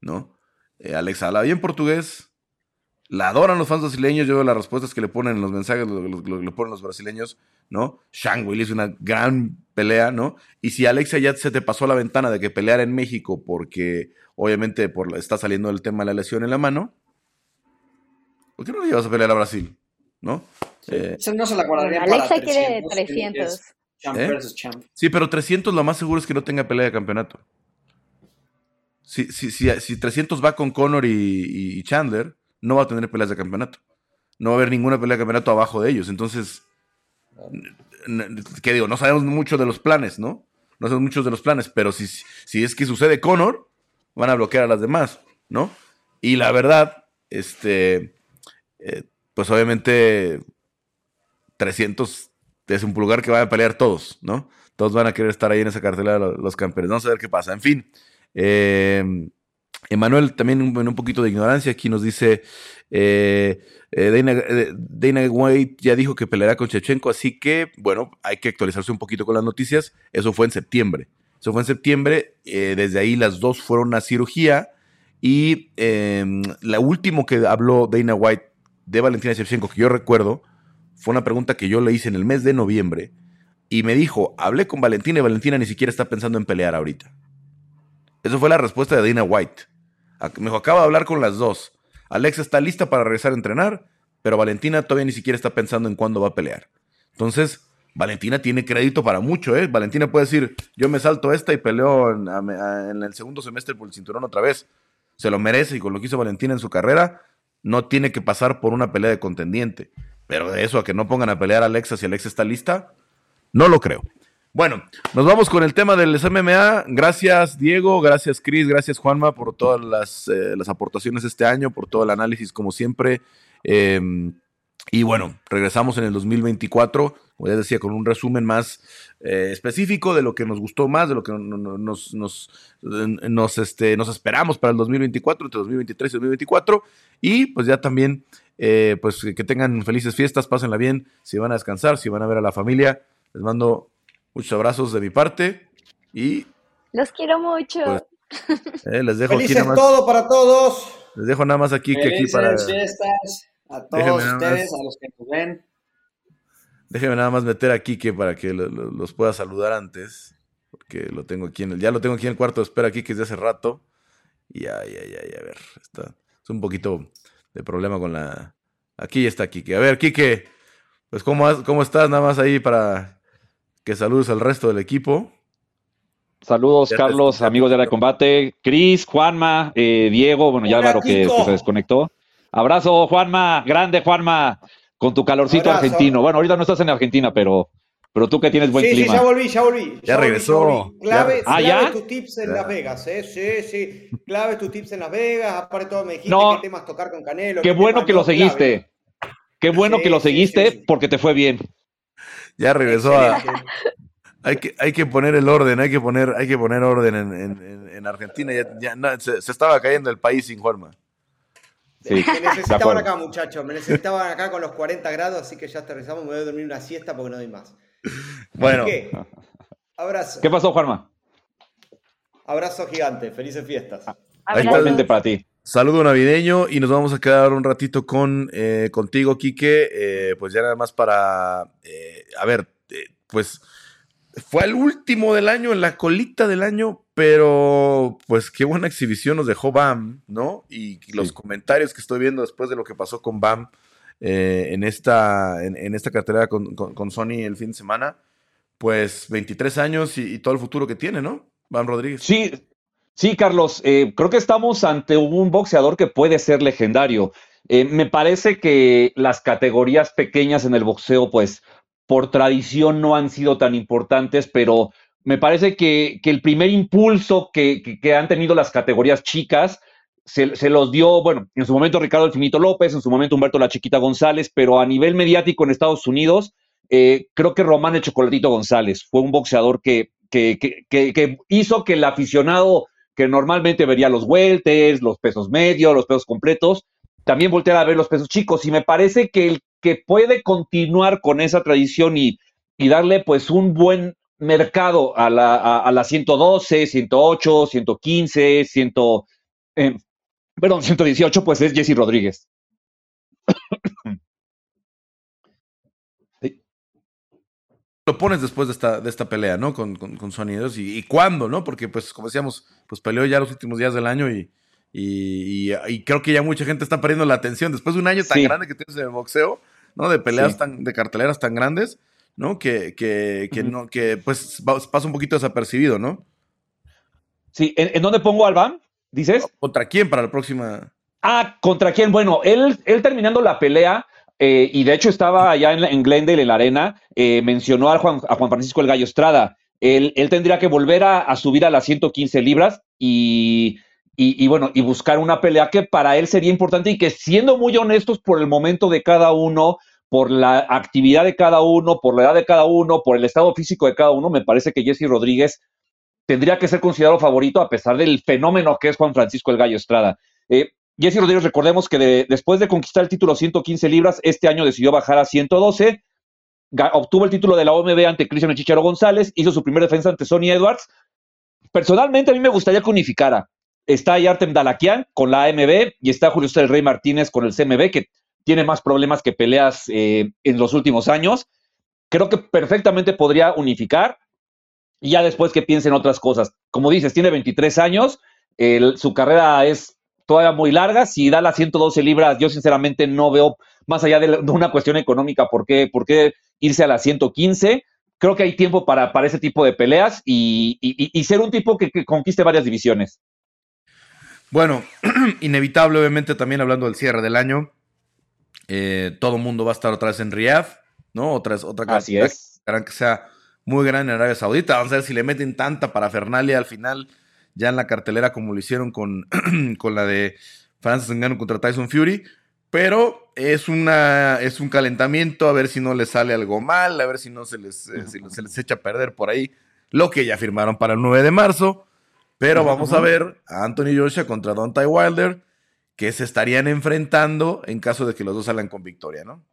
[SPEAKER 1] ¿no? Eh, Alexa habla bien portugués, la adoran los fans brasileños. Yo veo las respuestas que le ponen en los mensajes, lo, lo, ponen los brasileños, ¿no? Shang Will hizo una gran pelea, ¿no? Y si Alexa ya se te pasó la ventana de que peleara en México porque obviamente por, está saliendo el tema de la lesión en la mano, ¿por qué no le llevas a pelear a Brasil? ¿No?
[SPEAKER 4] Eh, no se la guardaría
[SPEAKER 5] Alexa quiere 300.
[SPEAKER 1] ¿Eh? Sí, pero 300 lo más seguro es que no tenga pelea de campeonato. Si, si, si, si 300 va con Conor y Chandler, no va a tener peleas de campeonato. No va a haber ninguna pelea de campeonato abajo de ellos. Entonces, ¿qué digo? No sabemos mucho de los planes, ¿no? No sabemos muchos de los planes, pero si, si es que sucede Conor, van a bloquear a las demás. ¿no? Y la verdad, este, eh, pues obviamente 300 es un lugar que van a pelear todos, ¿no? Todos van a querer estar ahí en esa cartelera los, campeones. Vamos a ver qué pasa. En fin, eh, Emanuel también en un poquito de ignorancia aquí nos dice, eh, eh, Dana, White ya dijo que peleará con Chechenko, así que bueno, hay que actualizarse un poquito con las noticias. Eso fue en septiembre. Eso fue en septiembre, desde ahí las dos fueron a cirugía y la última que habló Dana White de Valentina Shevchenko, que yo recuerdo, fue una pregunta que yo le hice en el mes de noviembre y me dijo, hablé con Valentina y Valentina ni siquiera está pensando en pelear ahorita. Esa fue la respuesta de Dana White. Me dijo, acaba de hablar con las dos. Alexa está lista para regresar a entrenar, pero Valentina todavía ni siquiera está pensando en cuándo va a pelear. Entonces, Valentina tiene crédito para mucho, ¿eh? Valentina puede decir, yo me salto esta y peleo en, en el segundo semestre por el cinturón otra vez se lo merece y con lo que hizo Valentina en su carrera, no tiene que pasar por una pelea de contendiente. Pero de eso a que no pongan a pelear a Alexa si Alexa está lista, no lo creo. Bueno, nos vamos con el tema del MMA. Gracias Diego, gracias Cris, gracias Juanma por todas las, eh, las, aportaciones este año, por todo el análisis como siempre. Em, y bueno, regresamos en el 2024, como ya decía, con un resumen más eh, específico de lo que nos gustó más, de lo que nos, nos, nos, este, nos esperamos para el 2024, entre 2023 y 2024. Y pues ya también, eh, pues que tengan felices fiestas, pásenla bien, si van a descansar, si van a ver a la familia. Les mando muchos abrazos de mi parte y...
[SPEAKER 5] Los quiero mucho. Pues,
[SPEAKER 1] eh, les dejo
[SPEAKER 2] Felices todo para todos.
[SPEAKER 1] Les dejo nada más aquí que aquí para...
[SPEAKER 4] fiestas a todos ustedes, a los que nos ven.
[SPEAKER 1] Déjeme nada más meter aquí que para que los pueda saludar antes. Porque lo tengo aquí en el. Ya lo tengo aquí en el cuarto de espera aquí, que es de hace rato. Y ya, ya, ya, ya, a ver. Está, es un poquito de problema con la. Aquí está Kike. A ver, Kike. Pues, ¿cómo, ¿cómo estás? Nada más ahí para que saludes al resto del equipo.
[SPEAKER 6] Saludos, Carlos, amigos de la combate. Cris, Juanma, eh, Diego, bueno, ya Álvaro que, se desconectó. Abrazo, Juanma, grande Juanma, con tu calorcito argentino. Bueno, ahorita no estás en Argentina, pero, pero tú que tienes buen clima.
[SPEAKER 2] Sí, ya volví, ya volví.
[SPEAKER 1] Ya, regresó.
[SPEAKER 2] Clave, ¿Ah, tus tips en Las Vegas, ¿eh? Sí, sí. Clave tus tips en Las Vegas. Aparte todo me dijiste qué temas tocar con Canelo.
[SPEAKER 6] Qué bueno que lo seguiste. Qué bueno que lo seguiste porque te fue bien.
[SPEAKER 1] Ya regresó a... Hay que, hay que poner el orden, hay que poner, hay que poner orden en, Argentina. Ya, se, se, estaba cayendo el país sin Juanma
[SPEAKER 2] me necesitaban acá, muchachos. Me necesitaban acá con los 40 grados, así que ya aterrizamos. Me voy a dormir una siesta porque no doy más.
[SPEAKER 1] Bueno.
[SPEAKER 2] ¿Qué? Abrazo.
[SPEAKER 6] ¿Qué pasó, Juanma?
[SPEAKER 2] Abrazo gigante. Felices fiestas.
[SPEAKER 6] Igualmente para ti.
[SPEAKER 1] Saludo navideño y nos vamos a quedar un ratito con eh, contigo, Quique. Eh, pues ya nada más para. Eh, a ver, pues fue el último del año, en la colita del año, pero pues qué buena exhibición nos dejó BAM, ¿no? Y los comentarios que estoy viendo después de lo que pasó con BAM eh, en, esta, en, esta cartelera con, Sony el fin de semana, pues 23 años y, todo el futuro que tiene, ¿no? BAM Rodríguez.
[SPEAKER 6] Sí, sí, Carlos, eh, creo que estamos ante un boxeador que puede ser legendario. Eh, me parece que las categorías pequeñas en el boxeo, pues por tradición no han sido tan importantes, pero me parece que, el primer impulso que, han tenido las categorías chicas se, los dio, bueno, en su momento Ricardo El Finito López, en su momento Humberto La Chiquita González, pero a nivel mediático en Estados Unidos, eh, creo que Román El Chocolatito González fue un boxeador que, que, hizo que el aficionado que normalmente vería los welters, los pesos medios, los pesos completos, también volteara a ver los pesos chicos. Y me parece que el que puede continuar con esa tradición y, darle pues un buen mercado a la, a, 112, 108, 115, 100, perdón, 118, pues es Jesse Rodríguez.
[SPEAKER 1] Lo pones después de esta, de esta pelea, ¿no? Con, con, con Sonidos y, y, cuándo, ¿no? Porque, pues, como decíamos, pues peleó ya los últimos días del año y, y, creo que ya mucha gente está perdiendo la atención. Después de un año tan grande que tienes en el boxeo, ¿no? De peleas tan, de carteleras tan grandes, ¿no? Que, que, que no, que pues pasa un poquito desapercibido, ¿no?
[SPEAKER 6] Sí, ¿en, dónde pongo al BAM? ¿Dices?
[SPEAKER 1] ¿Contra quién para la próxima?
[SPEAKER 6] Ah, ¿contra quién? Bueno, él, él terminando la pelea, eh, y de hecho estaba allá en, Glendale, en la arena, eh, mencionó a Juan, a Juan Francisco El Gallo Estrada. Él, él tendría que volver a, a, subir a las 115 libras y y, bueno, y buscar una pelea que para él sería importante y que siendo muy honestos por el momento de cada uno, por la actividad de cada uno, por la edad de cada uno, por el estado físico de cada uno, me parece que Jesse Rodríguez tendría que ser considerado favorito a pesar del fenómeno que es Juan Francisco el Gallo Estrada. Eh, Jesse Rodríguez, recordemos que después de conquistar el título 115 libras, este año decidió bajar a 112, obtuvo el título de la OMB ante Cristian Chicharo González, hizo su primera defensa ante Sonny Edwards. Personalmente, a mí me gustaría que unificara está ahí Artem Dalakian con la AMB y está Julio César Rey Martínez con el CMB, que tiene más problemas que peleas eh, en los últimos años. Creo que perfectamente podría unificar y ya después que piensen otras cosas. Como dices, tiene 23 años, su carrera es todavía muy larga. Si da las 112 libras, yo sinceramente no veo, más allá de, una cuestión económica, por qué, por qué irse a las 115 creo que hay tiempo para, para ese tipo de peleas y, ser un tipo que, conquiste varias divisiones.
[SPEAKER 1] Bueno, inevitable, obviamente, también hablando del cierre del año, eh, todo el mundo va a estar otra vez en Riyadh, ¿no? Otra, otra
[SPEAKER 6] Así es.
[SPEAKER 1] que sea muy grande en Arabia Saudita. Vamos a ver si le meten tanta parafernalia al final, ya en la cartelera, como lo hicieron con, con la de Francis Ngannou contra Tyson Fury. Pero es, una, es un calentamiento, a ver si no les sale algo mal, a ver si no se les, eh, se les echa a perder por ahí lo que ya firmaron para el 9 de marzo. Pero vamos a ver a Anthony Joshua contra Ty Wilder, que se estarían enfrentando en caso de que los dos salgan con victoria, ¿no?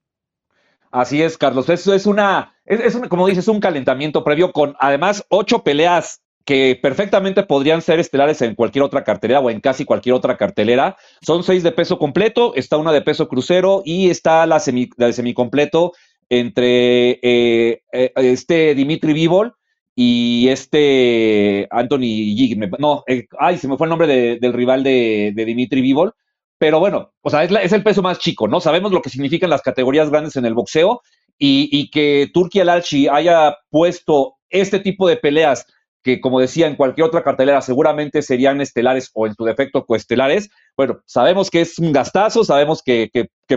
[SPEAKER 6] Así es, Carlos. Eso es una, es, como dices, un calentamiento previo con además ocho peleas que perfectamente podrían ser estelares en cualquier otra cartelera o en casi cualquier otra cartelera. Son seis de peso completo, está una de peso crucero y está la, semi, la de semicompleto entre eh, eh, este Dimitri Vivol y este Anthony Yig, no, eh, ay, se me fue el nombre del rival de, Dimitri Vivol, pero bueno, o sea, es, el peso más chico, ¿no? Sabemos lo que significan las categorías grandes en el boxeo y, que Turki Al-Alchi haya puesto este tipo de peleas que, como decía, en cualquier otra cartelera seguramente serían estelares o en su defecto coestelares. Bueno, sabemos que es un gastazo, sabemos que,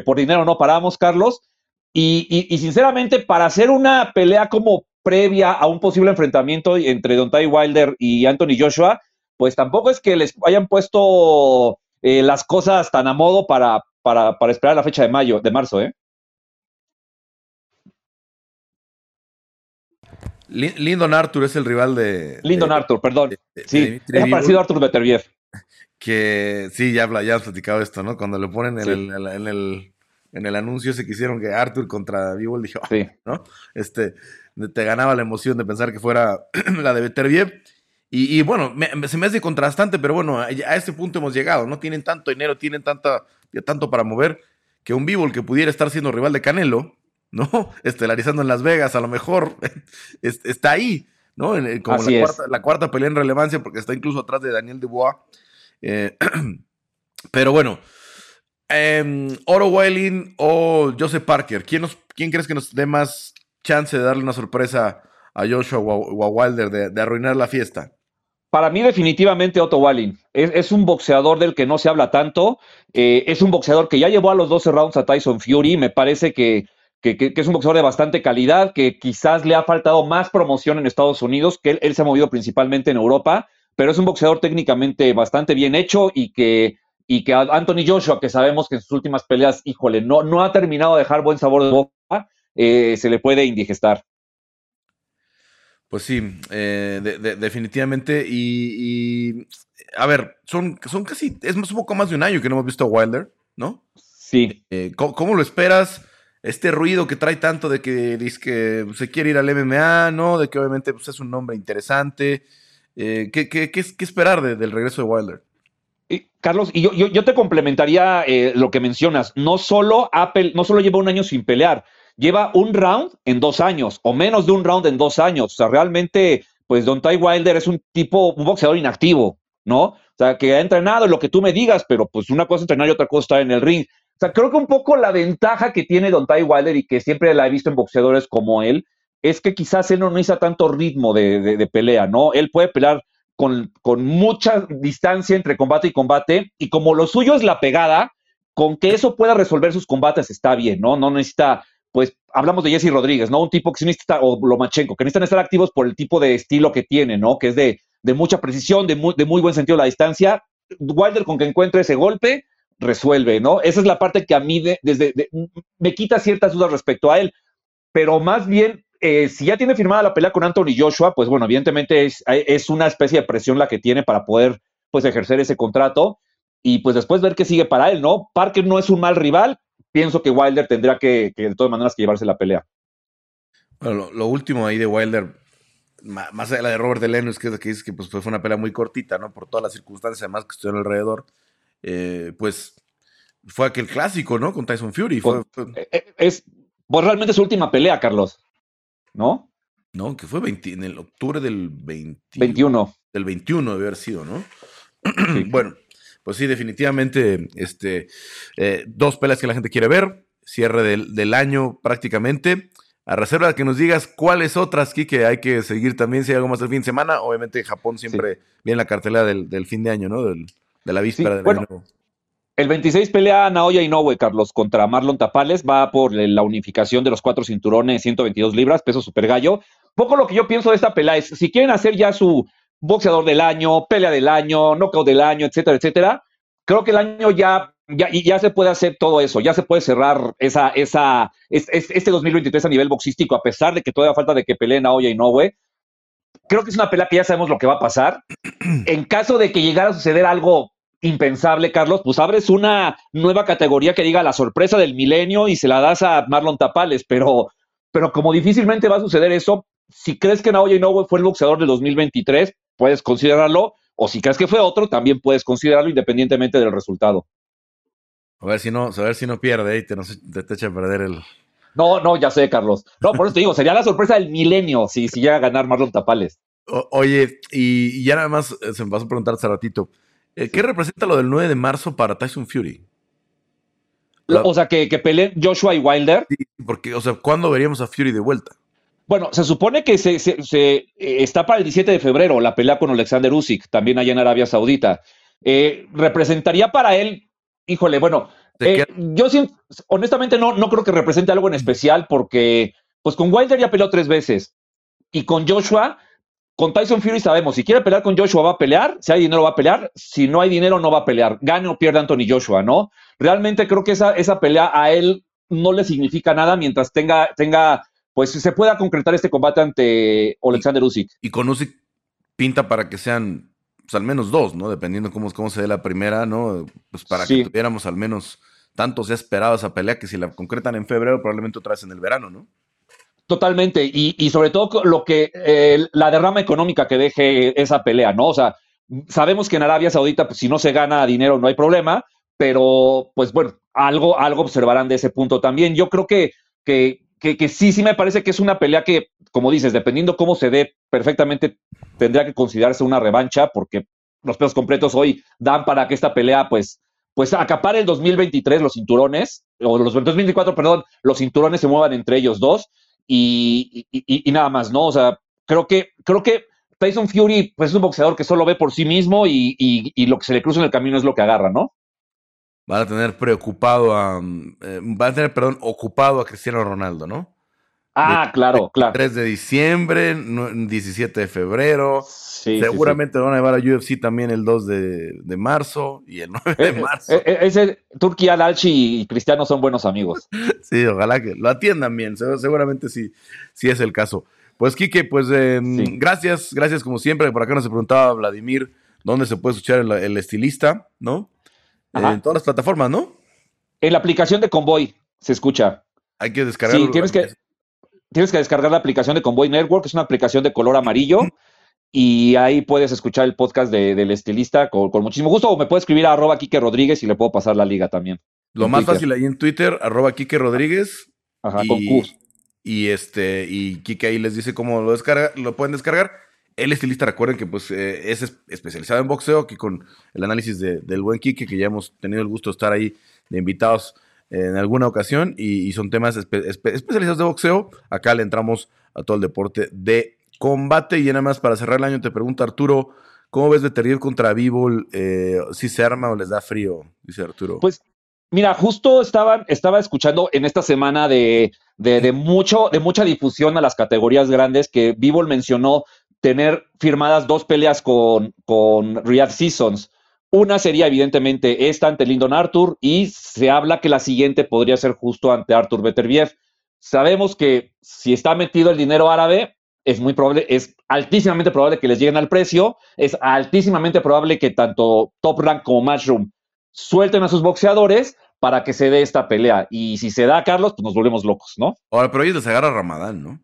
[SPEAKER 6] por dinero no paramos, Carlos. Y, y, sinceramente, para hacer una pelea como previa a un posible enfrentamiento entre Ty Wilder y Anthony Joshua, pues tampoco es que les hayan puesto eh, las cosas tan a modo para, para, esperar la fecha de mayo, de marzo, ¿eh?
[SPEAKER 1] Lindon Arthur es el rival de.
[SPEAKER 6] Lindon Arthur, perdón. sí, es parecido a Arthur Beterbiev.
[SPEAKER 1] Que sí, ya, ya has platicado esto, ¿no? Cuando le ponen en, el, en, el, en el anuncio se quisieron que Arthur contra Bivol, dije, sí. ¿no? Este, te ganaba la emoción de pensar que fuera la de Beterbiev. Y, y bueno, se me hace contrastante, pero bueno, a, este punto hemos llegado, ¿no? Tienen tanto dinero, tienen tanta, tanto para mover, que un Bivol que pudiera estar siendo rival de Canelo, ¿no? Estelarizando en Las Vegas, a lo mejor está ahí, ¿no? Como la cuarta, la cuarta, pelea en relevancia, porque está incluso atrás de Daniel Dubois. Eh, pero bueno, eh, Oro Wailing o Joseph Parker, ¿quién, nos, ¿quién crees que nos dé más chance de darle una sorpresa a Joshua o a Wilder de, arruinar la fiesta?
[SPEAKER 6] Para mí, definitivamente, Otto Walling. Es, un boxeador del que no se habla tanto. Eh, es un boxeador que ya llevó a los 12 rounds a Tyson Fury. Me parece que, es un boxeador de bastante calidad, que quizás le ha faltado más promoción en Estados Unidos, que él, se ha movido principalmente en Europa, pero es un boxeador técnicamente bastante bien hecho y que, y que Anthony Joshua, que sabemos que en sus últimas peleas, híjole, no, no ha terminado de dejar buen sabor de boca eh, se le puede indigestar.
[SPEAKER 1] Pues sí, eh, definitivamente. Y, a ver, son, son casi, es un poco más de un año que no hemos visto a Wilder, ¿no?
[SPEAKER 6] Sí.
[SPEAKER 1] Eh, ¿cómo, lo esperas? Este ruido que trae tanto de que dice que se quiere ir al MMA, ¿no? De que obviamente pues, es un nombre interesante. ¿qué, qué, qué, esperar del regreso de Wilder?
[SPEAKER 6] Carlos, y yo, yo, yo te complementaría lo que mencionas. No solo Apple, no solo lleva un año sin pelear, lleva un round en dos años, o menos de un round en dos años. O sea, realmente, pues Don Ty Wilder es un tipo, un boxeador inactivo, ¿no? O sea, que ha entrenado lo que tú me digas, pero pues una cosa es entrenar y otra cosa estar en el ring. O sea, creo que un poco la ventaja que tiene Don Ty Wilder y que siempre la he visto en boxeadores como él, es que quizás él no necesita tanto ritmo de, pelea, ¿no? Él puede pelear con, con, mucha distancia entre combate y combate, y como lo suyo es la pegada, con que eso pueda resolver sus combates está bien, ¿no? No necesita pues hablamos de Jesse Rodríguez, ¿no? Un tipo que necesita, o Lomachenko, que necesitan estar activos por el tipo de estilo que tiene, ¿no? Que es de, mucha precisión, de muy, buen sentido de la distancia. Wilder con que encuentre ese golpe, resuelve, ¿no? Esa es la parte que a mí desde me quita ciertas dudas respecto a él, pero más bien eh, si ya tiene firmada la pelea con Anthony Joshua, pues bueno, evidentemente es, es, una especie de presión la que tiene para poder pues ejercer ese contrato y pues después ver qué sigue para él, ¿no? Parker no es un mal rival, pienso que Wilder tendrá que, de todas maneras que llevarse la pelea.
[SPEAKER 1] Bueno, lo, último ahí de Wilder, más allá de la de Robert Deleno, es que, que dice que pues, fue una pelea muy cortita, ¿no? Por todas las circunstancias además que estuvieron alrededor, eh, pues fue aquel clásico, ¿no? Con Tyson Fury. Fue,
[SPEAKER 6] eh, eh, Es pues, realmente su última pelea, Carlos, ¿no?
[SPEAKER 1] No, que fue en el octubre del
[SPEAKER 6] 21.
[SPEAKER 1] Del 21 debe haber sido, ¿no? bueno, pues sí, definitivamente, este, dos peleas que la gente quiere ver, cierre del, del año prácticamente. A reserva de que nos digas cuáles otras, que hay que seguir también si hay algo más del fin de semana. Obviamente Japón siempre viene la cartelera del, fin de año, ¿no? de la víspera del
[SPEAKER 6] bueno, El 26 pelea Naoya Inoue, Carlos, contra Marlon Tapales. Va por la unificación de los cuatro cinturones, 122 libras, peso super gallo. Poco lo que yo pienso de esta pelea es, si quieren hacer ya su boxeador del año, pelea del año, knockout del año, etcétera, etcétera, creo que el año ya ya, ya se puede hacer todo eso, ya se puede cerrar esa, esa, este 2023 a nivel boxístico, a pesar de que todavía falta de que peleen a Oya y Nowe. Creo que es una pelea que ya sabemos lo que va a pasar. En caso de que llegara a suceder algo impensable, Carlos, pues abres una nueva categoría que diga la sorpresa del milenio y se la das a Marlon Tapales, pero, pero como difícilmente va a suceder eso, si crees que Naoya Inoue fue el boxeador del 2023, puedes considerarlo, o si crees que fue otro, también puedes considerarlo independientemente del resultado.
[SPEAKER 1] A ver si no, a ver si no pierde y te, te, echa a perder el.
[SPEAKER 6] No, no, ya sé, Carlos. No, por eso te digo, sería la sorpresa del milenio si, si llega a ganar Marlon Tapales.
[SPEAKER 1] oye, y, ya nada más eh, se me pasó a preguntar hace ratito. Eh, ¿Qué representa lo del 9 de marzo para Tyson Fury?
[SPEAKER 6] o sea, que, que peleen Joshua y Wilder.
[SPEAKER 1] Sí, porque, o sea, ¿cuándo veríamos a Fury de vuelta?
[SPEAKER 6] Bueno, se supone que se, se, eh, está para el 17 de febrero la pelea con Alexander Usyk, también allá en Arabia Saudita. representaría para él híjole, bueno, eh, yo honestamente no, no creo que represente algo en especial porque, pues con Wilder ya peleó tres veces y con Joshua, con Tyson Fury sabemos, si quiere pelear con Joshua va a pelear, si hay dinero va a pelear, si no hay dinero no va a pelear, gane o pierda Anthony Joshua, ¿no? Realmente creo que esa, esa pelea a él no le significa nada mientras tenga, tenga, pues se pueda concretar este combate ante Alexander Usyk.
[SPEAKER 1] Y con Usyk pinta para que sean pues, al menos dos, ¿no? Dependiendo cómo, cómo se dé la primera, ¿no? Pues para que tuviéramos al menos tanto se ha esperado esa pelea que si la concretan en febrero, probablemente otra vez en el verano, ¿no?
[SPEAKER 6] Totalmente, y, y sobre todo lo que eh, la derrama económica que deje esa pelea, ¿no? O sea, sabemos que en Arabia Saudita, pues, si no se gana dinero, no hay problema, pero pues bueno, algo, algo observarán de ese punto también. Yo creo que, que, que, que sí, sí me parece que es una pelea que como dices, dependiendo cómo se dé, perfectamente tendría que considerarse una revancha porque los pesos completos hoy dan para que esta pelea, pues, pues acapare el 2023 los cinturones, o los 2024, perdón, los cinturones se muevan entre ellos dos y, y, nada más, ¿no? O sea, creo que, creo que Tyson Fury pues, es un boxeador que solo ve por sí mismo y, y, lo que se le cruza en el camino es lo que agarra, ¿no?
[SPEAKER 1] Van a tener preocupado a. Eh, van a tener, perdón, ocupado a Cristiano Ronaldo, ¿no?
[SPEAKER 6] Ah, claro, claro.
[SPEAKER 1] 3 de diciembre, 17 de febrero. Seguramente van a llevar a UFC también el 2 de, marzo y el 9 de eh, marzo.
[SPEAKER 6] Eh, eh, ese Turquía, y Cristiano son buenos amigos.
[SPEAKER 1] sí, ojalá que lo atiendan bien. Seguramente sí, sí es el caso. Pues, Quique, pues em, gracias, gracias como siempre. Por acá nos preguntaba Vladimir dónde se puede escuchar el, estilista, ¿no? En todas las plataformas, ¿no?
[SPEAKER 6] En la aplicación de Convoy se escucha.
[SPEAKER 1] Hay que descargarlo.
[SPEAKER 6] Sí, tienes que, tienes que descargar la aplicación de Convoy Network, es una aplicación de color amarillo. Y ahí puedes escuchar el podcast del estilista con, muchísimo gusto. O me puedes escribir a arroba Kike Rodríguez y le puedo pasar la liga también.
[SPEAKER 1] Lo más fácil ahí en Twitter, arroba Kike Rodríguez.
[SPEAKER 6] Ajá, y, con Q.
[SPEAKER 1] Y este, y Kike ahí les dice cómo lo descarga, lo pueden descargar. El estilista, recuerden que pues eh, es especializado en boxeo, aquí con el análisis del buen Kike, que ya hemos tenido el gusto de estar ahí de invitados en alguna ocasión y, son temas especializados de boxeo. Acá le entramos a todo el deporte de combate. Y nada más para cerrar el año te pregunto Arturo, ¿cómo ves Terrier contra Vivo? Eh, ¿Si se arma o les da frío? Dice Arturo.
[SPEAKER 6] Pues mira, justo estaba, estaba escuchando en esta semana de, de, mucho, de mucha difusión a las categorías grandes que Vivo mencionó tener firmadas dos peleas con, con Riyadh Seasons Una sería evidentemente esta ante Lyndon Arthur y se habla que la siguiente podría ser justo ante Arthur Beterbiev. Sabemos que si está metido el dinero árabe, es muy probable, es altísimamente probable que les lleguen al precio, es altísimamente probable que tanto Top Rank como Matchroom suelten a sus boxeadores para que se dé esta pelea. Y si se da, Carlos, pues nos volvemos locos, ¿no?
[SPEAKER 1] Ahora, pero ellos les agarra Ramadán, ¿no?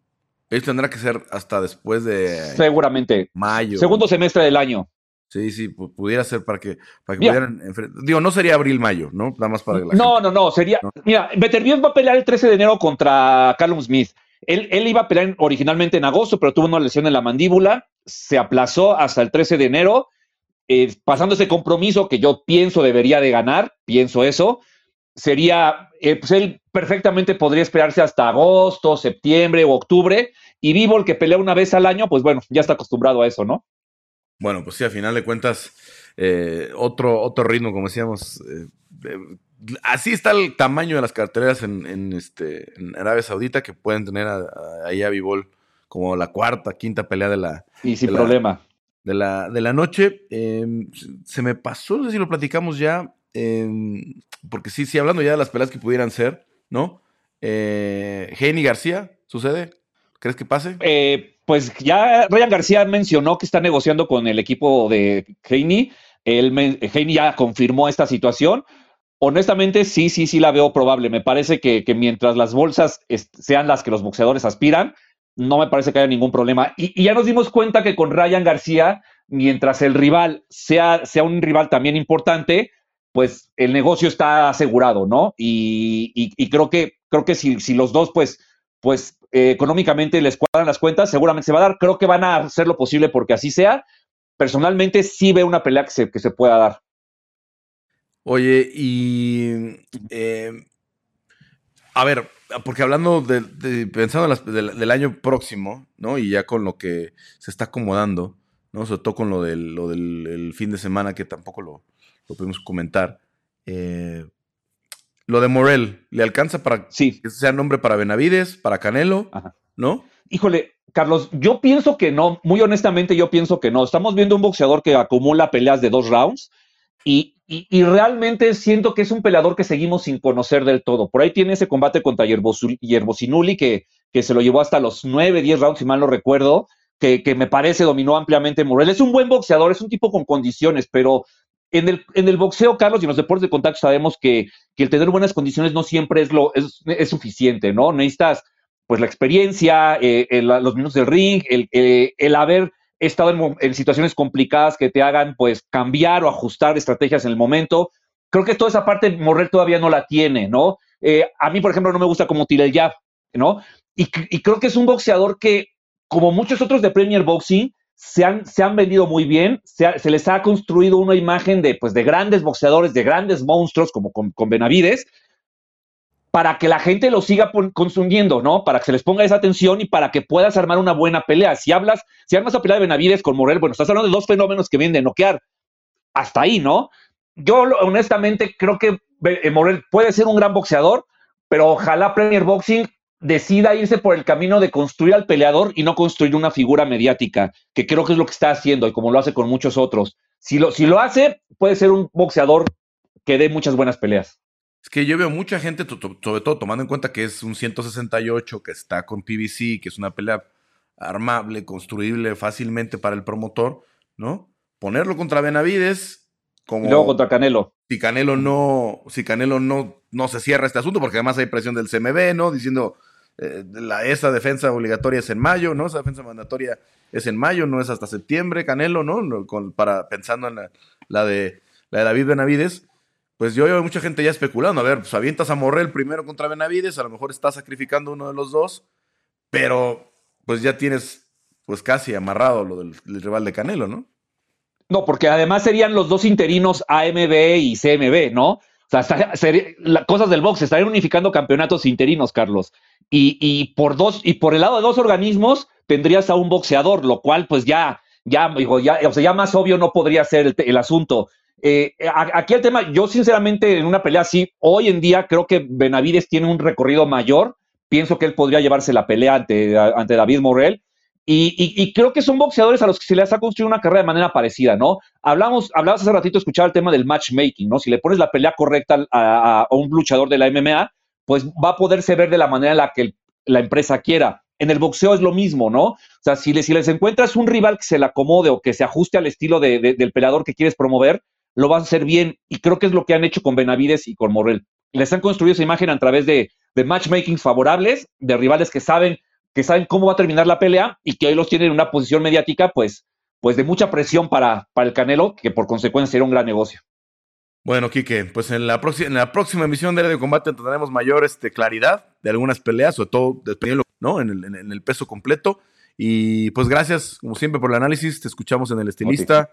[SPEAKER 1] Ellos tendrá que ser hasta después de
[SPEAKER 6] Seguramente.
[SPEAKER 1] mayo.
[SPEAKER 6] Segundo semestre del año.
[SPEAKER 1] Sí, sí, pu- pudiera ser para que, para que pudieran enfrentar. Digo, no sería abril-mayo, ¿no? Nada más para que la
[SPEAKER 6] No,
[SPEAKER 1] gente-
[SPEAKER 6] no, no, sería.
[SPEAKER 1] ¿no?
[SPEAKER 6] Mira, Beterbiev va a pelear el 13 de enero contra Callum Smith. Él, él iba a pelear originalmente en agosto, pero tuvo una lesión en la mandíbula. Se aplazó hasta el 13 de enero, eh, pasando ese compromiso que yo pienso debería de ganar, pienso eso. Sería, eh, pues él perfectamente podría esperarse hasta agosto, septiembre o octubre. Y Vivo, el que pelea una vez al año, pues bueno, ya está acostumbrado a eso, ¿no?
[SPEAKER 1] Bueno, pues sí, a final de cuentas, eh, otro, otro ritmo, como decíamos. eh, eh, así está el tamaño de las carteleras en, en, este, en Arabia Saudita, que pueden tener a- a- ahí a como la cuarta, quinta pelea de la,
[SPEAKER 6] Y sin
[SPEAKER 1] De la-
[SPEAKER 6] problema.
[SPEAKER 1] de la, de la noche. Eh, se me pasó, no sé si lo platicamos ya, eh, porque sí, sí, hablando ya de las peleas que pudieran ser, ¿no? Eh, Heini García, ¿sucede? ¿Crees que pase?
[SPEAKER 6] Eh, pues ya Ryan García mencionó que está negociando con el equipo de Heini. Él Heini ya confirmó esta situación. Honestamente, sí, sí, sí la veo probable. Me parece que, mientras las bolsas sean las que los boxeadores aspiran, no me parece que haya ningún problema. Y, y ya nos dimos cuenta que con Ryan García, mientras el rival sea, sea un rival también importante, pues el negocio está asegurado, ¿no? Y, creo que, creo que si, los dos, pues, pues eh, económicamente les cuadran las cuentas, seguramente se va a dar. Creo que van a hacer lo posible porque así sea. Personalmente sí veo una pelea que se, pueda dar.
[SPEAKER 1] Oye, y eh, a ver, porque hablando de, pensando del año próximo, ¿no? Y ya con lo que se está acomodando, ¿no? Sobre todo con lo del, lo del el fin de semana que tampoco lo, lo pudimos comentar. eh, lo de Morel, ¿le alcanza para
[SPEAKER 6] Sí.
[SPEAKER 1] que sea nombre para Benavides, para Canelo,
[SPEAKER 6] Ajá.
[SPEAKER 1] ¿no?
[SPEAKER 6] Híjole, Carlos, yo pienso que no, muy honestamente yo pienso que no. Estamos viendo un boxeador que acumula peleas de dos rounds y, y- y realmente siento que es un peleador que seguimos sin conocer del todo. Por ahí tiene ese combate contra Yerbosinuli que, que se lo llevó hasta los nueve, diez rounds, si mal no recuerdo, que, me parece dominó ampliamente Morel. Es un buen boxeador, es un tipo con condiciones, pero en el, en el boxeo, Carlos, y en los deportes de contacto sabemos que, que el tener buenas condiciones no siempre es, lo, es, es suficiente, ¿no? Necesitas pues la experiencia, eh, el- los minutos del ring, el, eh, el haber estado en, en situaciones complicadas que te hagan pues cambiar o ajustar estrategias en el momento. Creo que toda esa parte Morrel todavía no la tiene, ¿no? Eh, a mí, por ejemplo, no me gusta cómo tira el jab, ¿no? Y, y creo que es un boxeador que, como muchos otros de Premier Boxing, se han, se han vendido muy bien, se, les ha construido una imagen de, pues, de grandes boxeadores, de grandes monstruos, como con, Benavides, para que la gente lo siga consumiendo, ¿no? Para que se les ponga esa atención y para que puedas armar una buena pelea. Si hablas, si armas una pelea de Benavides con Morel, bueno, estás hablando de dos fenómenos que vienen de noquear. Hasta ahí, ¿no? Yo honestamente creo que eh, Morel puede ser un gran boxeador, pero ojalá Premier Boxing decida irse por el camino de construir al peleador y no construir una figura mediática, que creo que es lo que está haciendo y como lo hace con muchos otros. Si lo, si lo hace, puede ser un boxeador que dé muchas buenas peleas.
[SPEAKER 1] Es que yo veo mucha gente, sobre todo tomando en cuenta que es un 168, que está con PBC, que es una pelea armable, construible fácilmente para el promotor, ¿no? Ponerlo contra Benavides, como
[SPEAKER 6] Y luego contra Canelo.
[SPEAKER 1] si Canelo no, si Canelo no, no se cierra este asunto, porque además hay presión del CMB, ¿no? Diciendo eh, la, esa defensa obligatoria es en mayo, ¿no? Esa defensa mandatoria es en mayo, no es hasta septiembre, Canelo, ¿no? Para, pensando en la, de, David Benavides. Pues yo veo mucha gente ya especulando. A ver, pues avientas a Morrel primero contra Benavides, a lo mejor estás sacrificando uno de los dos, pero pues ya tienes pues casi amarrado lo del, rival de Canelo, ¿no?
[SPEAKER 6] No, porque además serían los dos interinos AMB y CMB, ¿no? O sea, estaría- la- cosas del box, estarían unificando campeonatos interinos, Carlos. Y, y por dos, y por el lado de dos organismos, tendrías a un boxeador, lo cual, pues ya, ya, digo, ya, o sea, ya más obvio no podría ser el, el asunto. Eh, aquí el tema, yo sinceramente, en una pelea así, hoy en día creo que Benavides tiene un recorrido mayor. Pienso que él podría llevarse la pelea ante, ante David Morrell. Y, creo que son boxeadores a los que se les ha construido una carrera de manera parecida, ¿no? Hablamos, hablabas hace ratito, escuchaba el tema del matchmaking, ¿no? Si le pones la pelea correcta a, un luchador de la MMA, pues va a poderse ver de la manera en la que la empresa quiera. En el boxeo es lo mismo, ¿no? O sea, si, si les encuentras un rival que se le acomode o que se ajuste al estilo del peleador que quieres promover, lo vas a hacer bien. Y creo que es lo que han hecho con Benavides y con Morrell. Les han construido esa imagen a través de, de matchmakings favorables, de rivales que saben que saben cómo va a terminar la pelea y que hoy los tienen en una posición mediática, pues, pues de mucha presión para, para el Canelo, que por consecuencia será un gran negocio.
[SPEAKER 1] Bueno, Quique, pues en la, próxima, en la próxima emisión de de Combate tendremos mayor este, claridad de algunas peleas, sobre todo dependiendo, ¿no? En el, en, el, peso completo. Y pues gracias, como siempre, por el análisis. Te escuchamos en el estilista.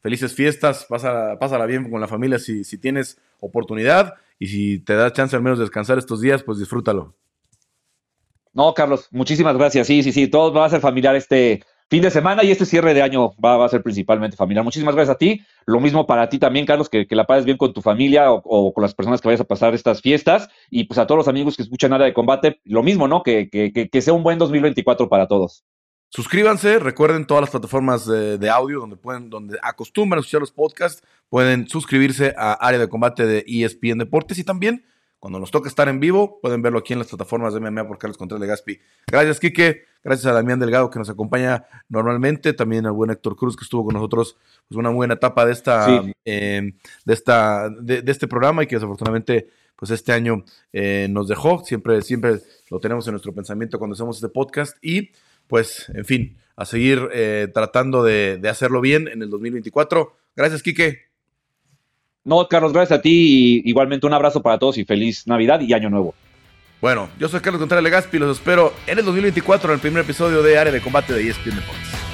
[SPEAKER 1] Felices fiestas, pásala, pásala, bien con la familia si, si tienes oportunidad. Y si te da chance al menos de descansar estos días, pues disfrútalo.
[SPEAKER 6] No, Carlos, muchísimas gracias. Sí, sí, sí, todo va a ser familiar este fin de semana y este cierre de año va, a ser principalmente familiar. Muchísimas gracias a ti. Lo mismo para ti también, Carlos, que, la pases bien con tu familia o, con las personas que vayas a pasar estas fiestas. Y pues a todos los amigos que escuchan área de combate, lo mismo, ¿no? Que, que, sea un buen 2024 para todos.
[SPEAKER 1] Suscríbanse, recuerden todas las plataformas de, de, audio donde pueden, donde acostumbran escuchar los podcasts, pueden suscribirse a área de combate de ESPN Deportes y también cuando nos toca estar en vivo, pueden verlo aquí en las plataformas de MMA por Carlos Contreras Gaspi. Gracias, Quique. Gracias a Damián Delgado que nos acompaña normalmente. También al buen Héctor Cruz que estuvo con nosotros pues, una buena etapa de esta, em, de, esta de, este programa y que desafortunadamente pues este año eh, nos dejó. Siempre, siempre lo tenemos en nuestro pensamiento cuando hacemos este podcast. Y pues, en fin, a seguir eh, tratando de, de hacerlo bien en el 2024. Gracias, Quique.
[SPEAKER 6] No, Carlos, gracias a ti. Y igualmente un abrazo para todos y feliz Navidad y Año Nuevo.
[SPEAKER 1] Bueno, yo soy Carlos Contreras Legaspi y los espero en el 2024 en el primer episodio de Área de Combate de ESPN Deportes.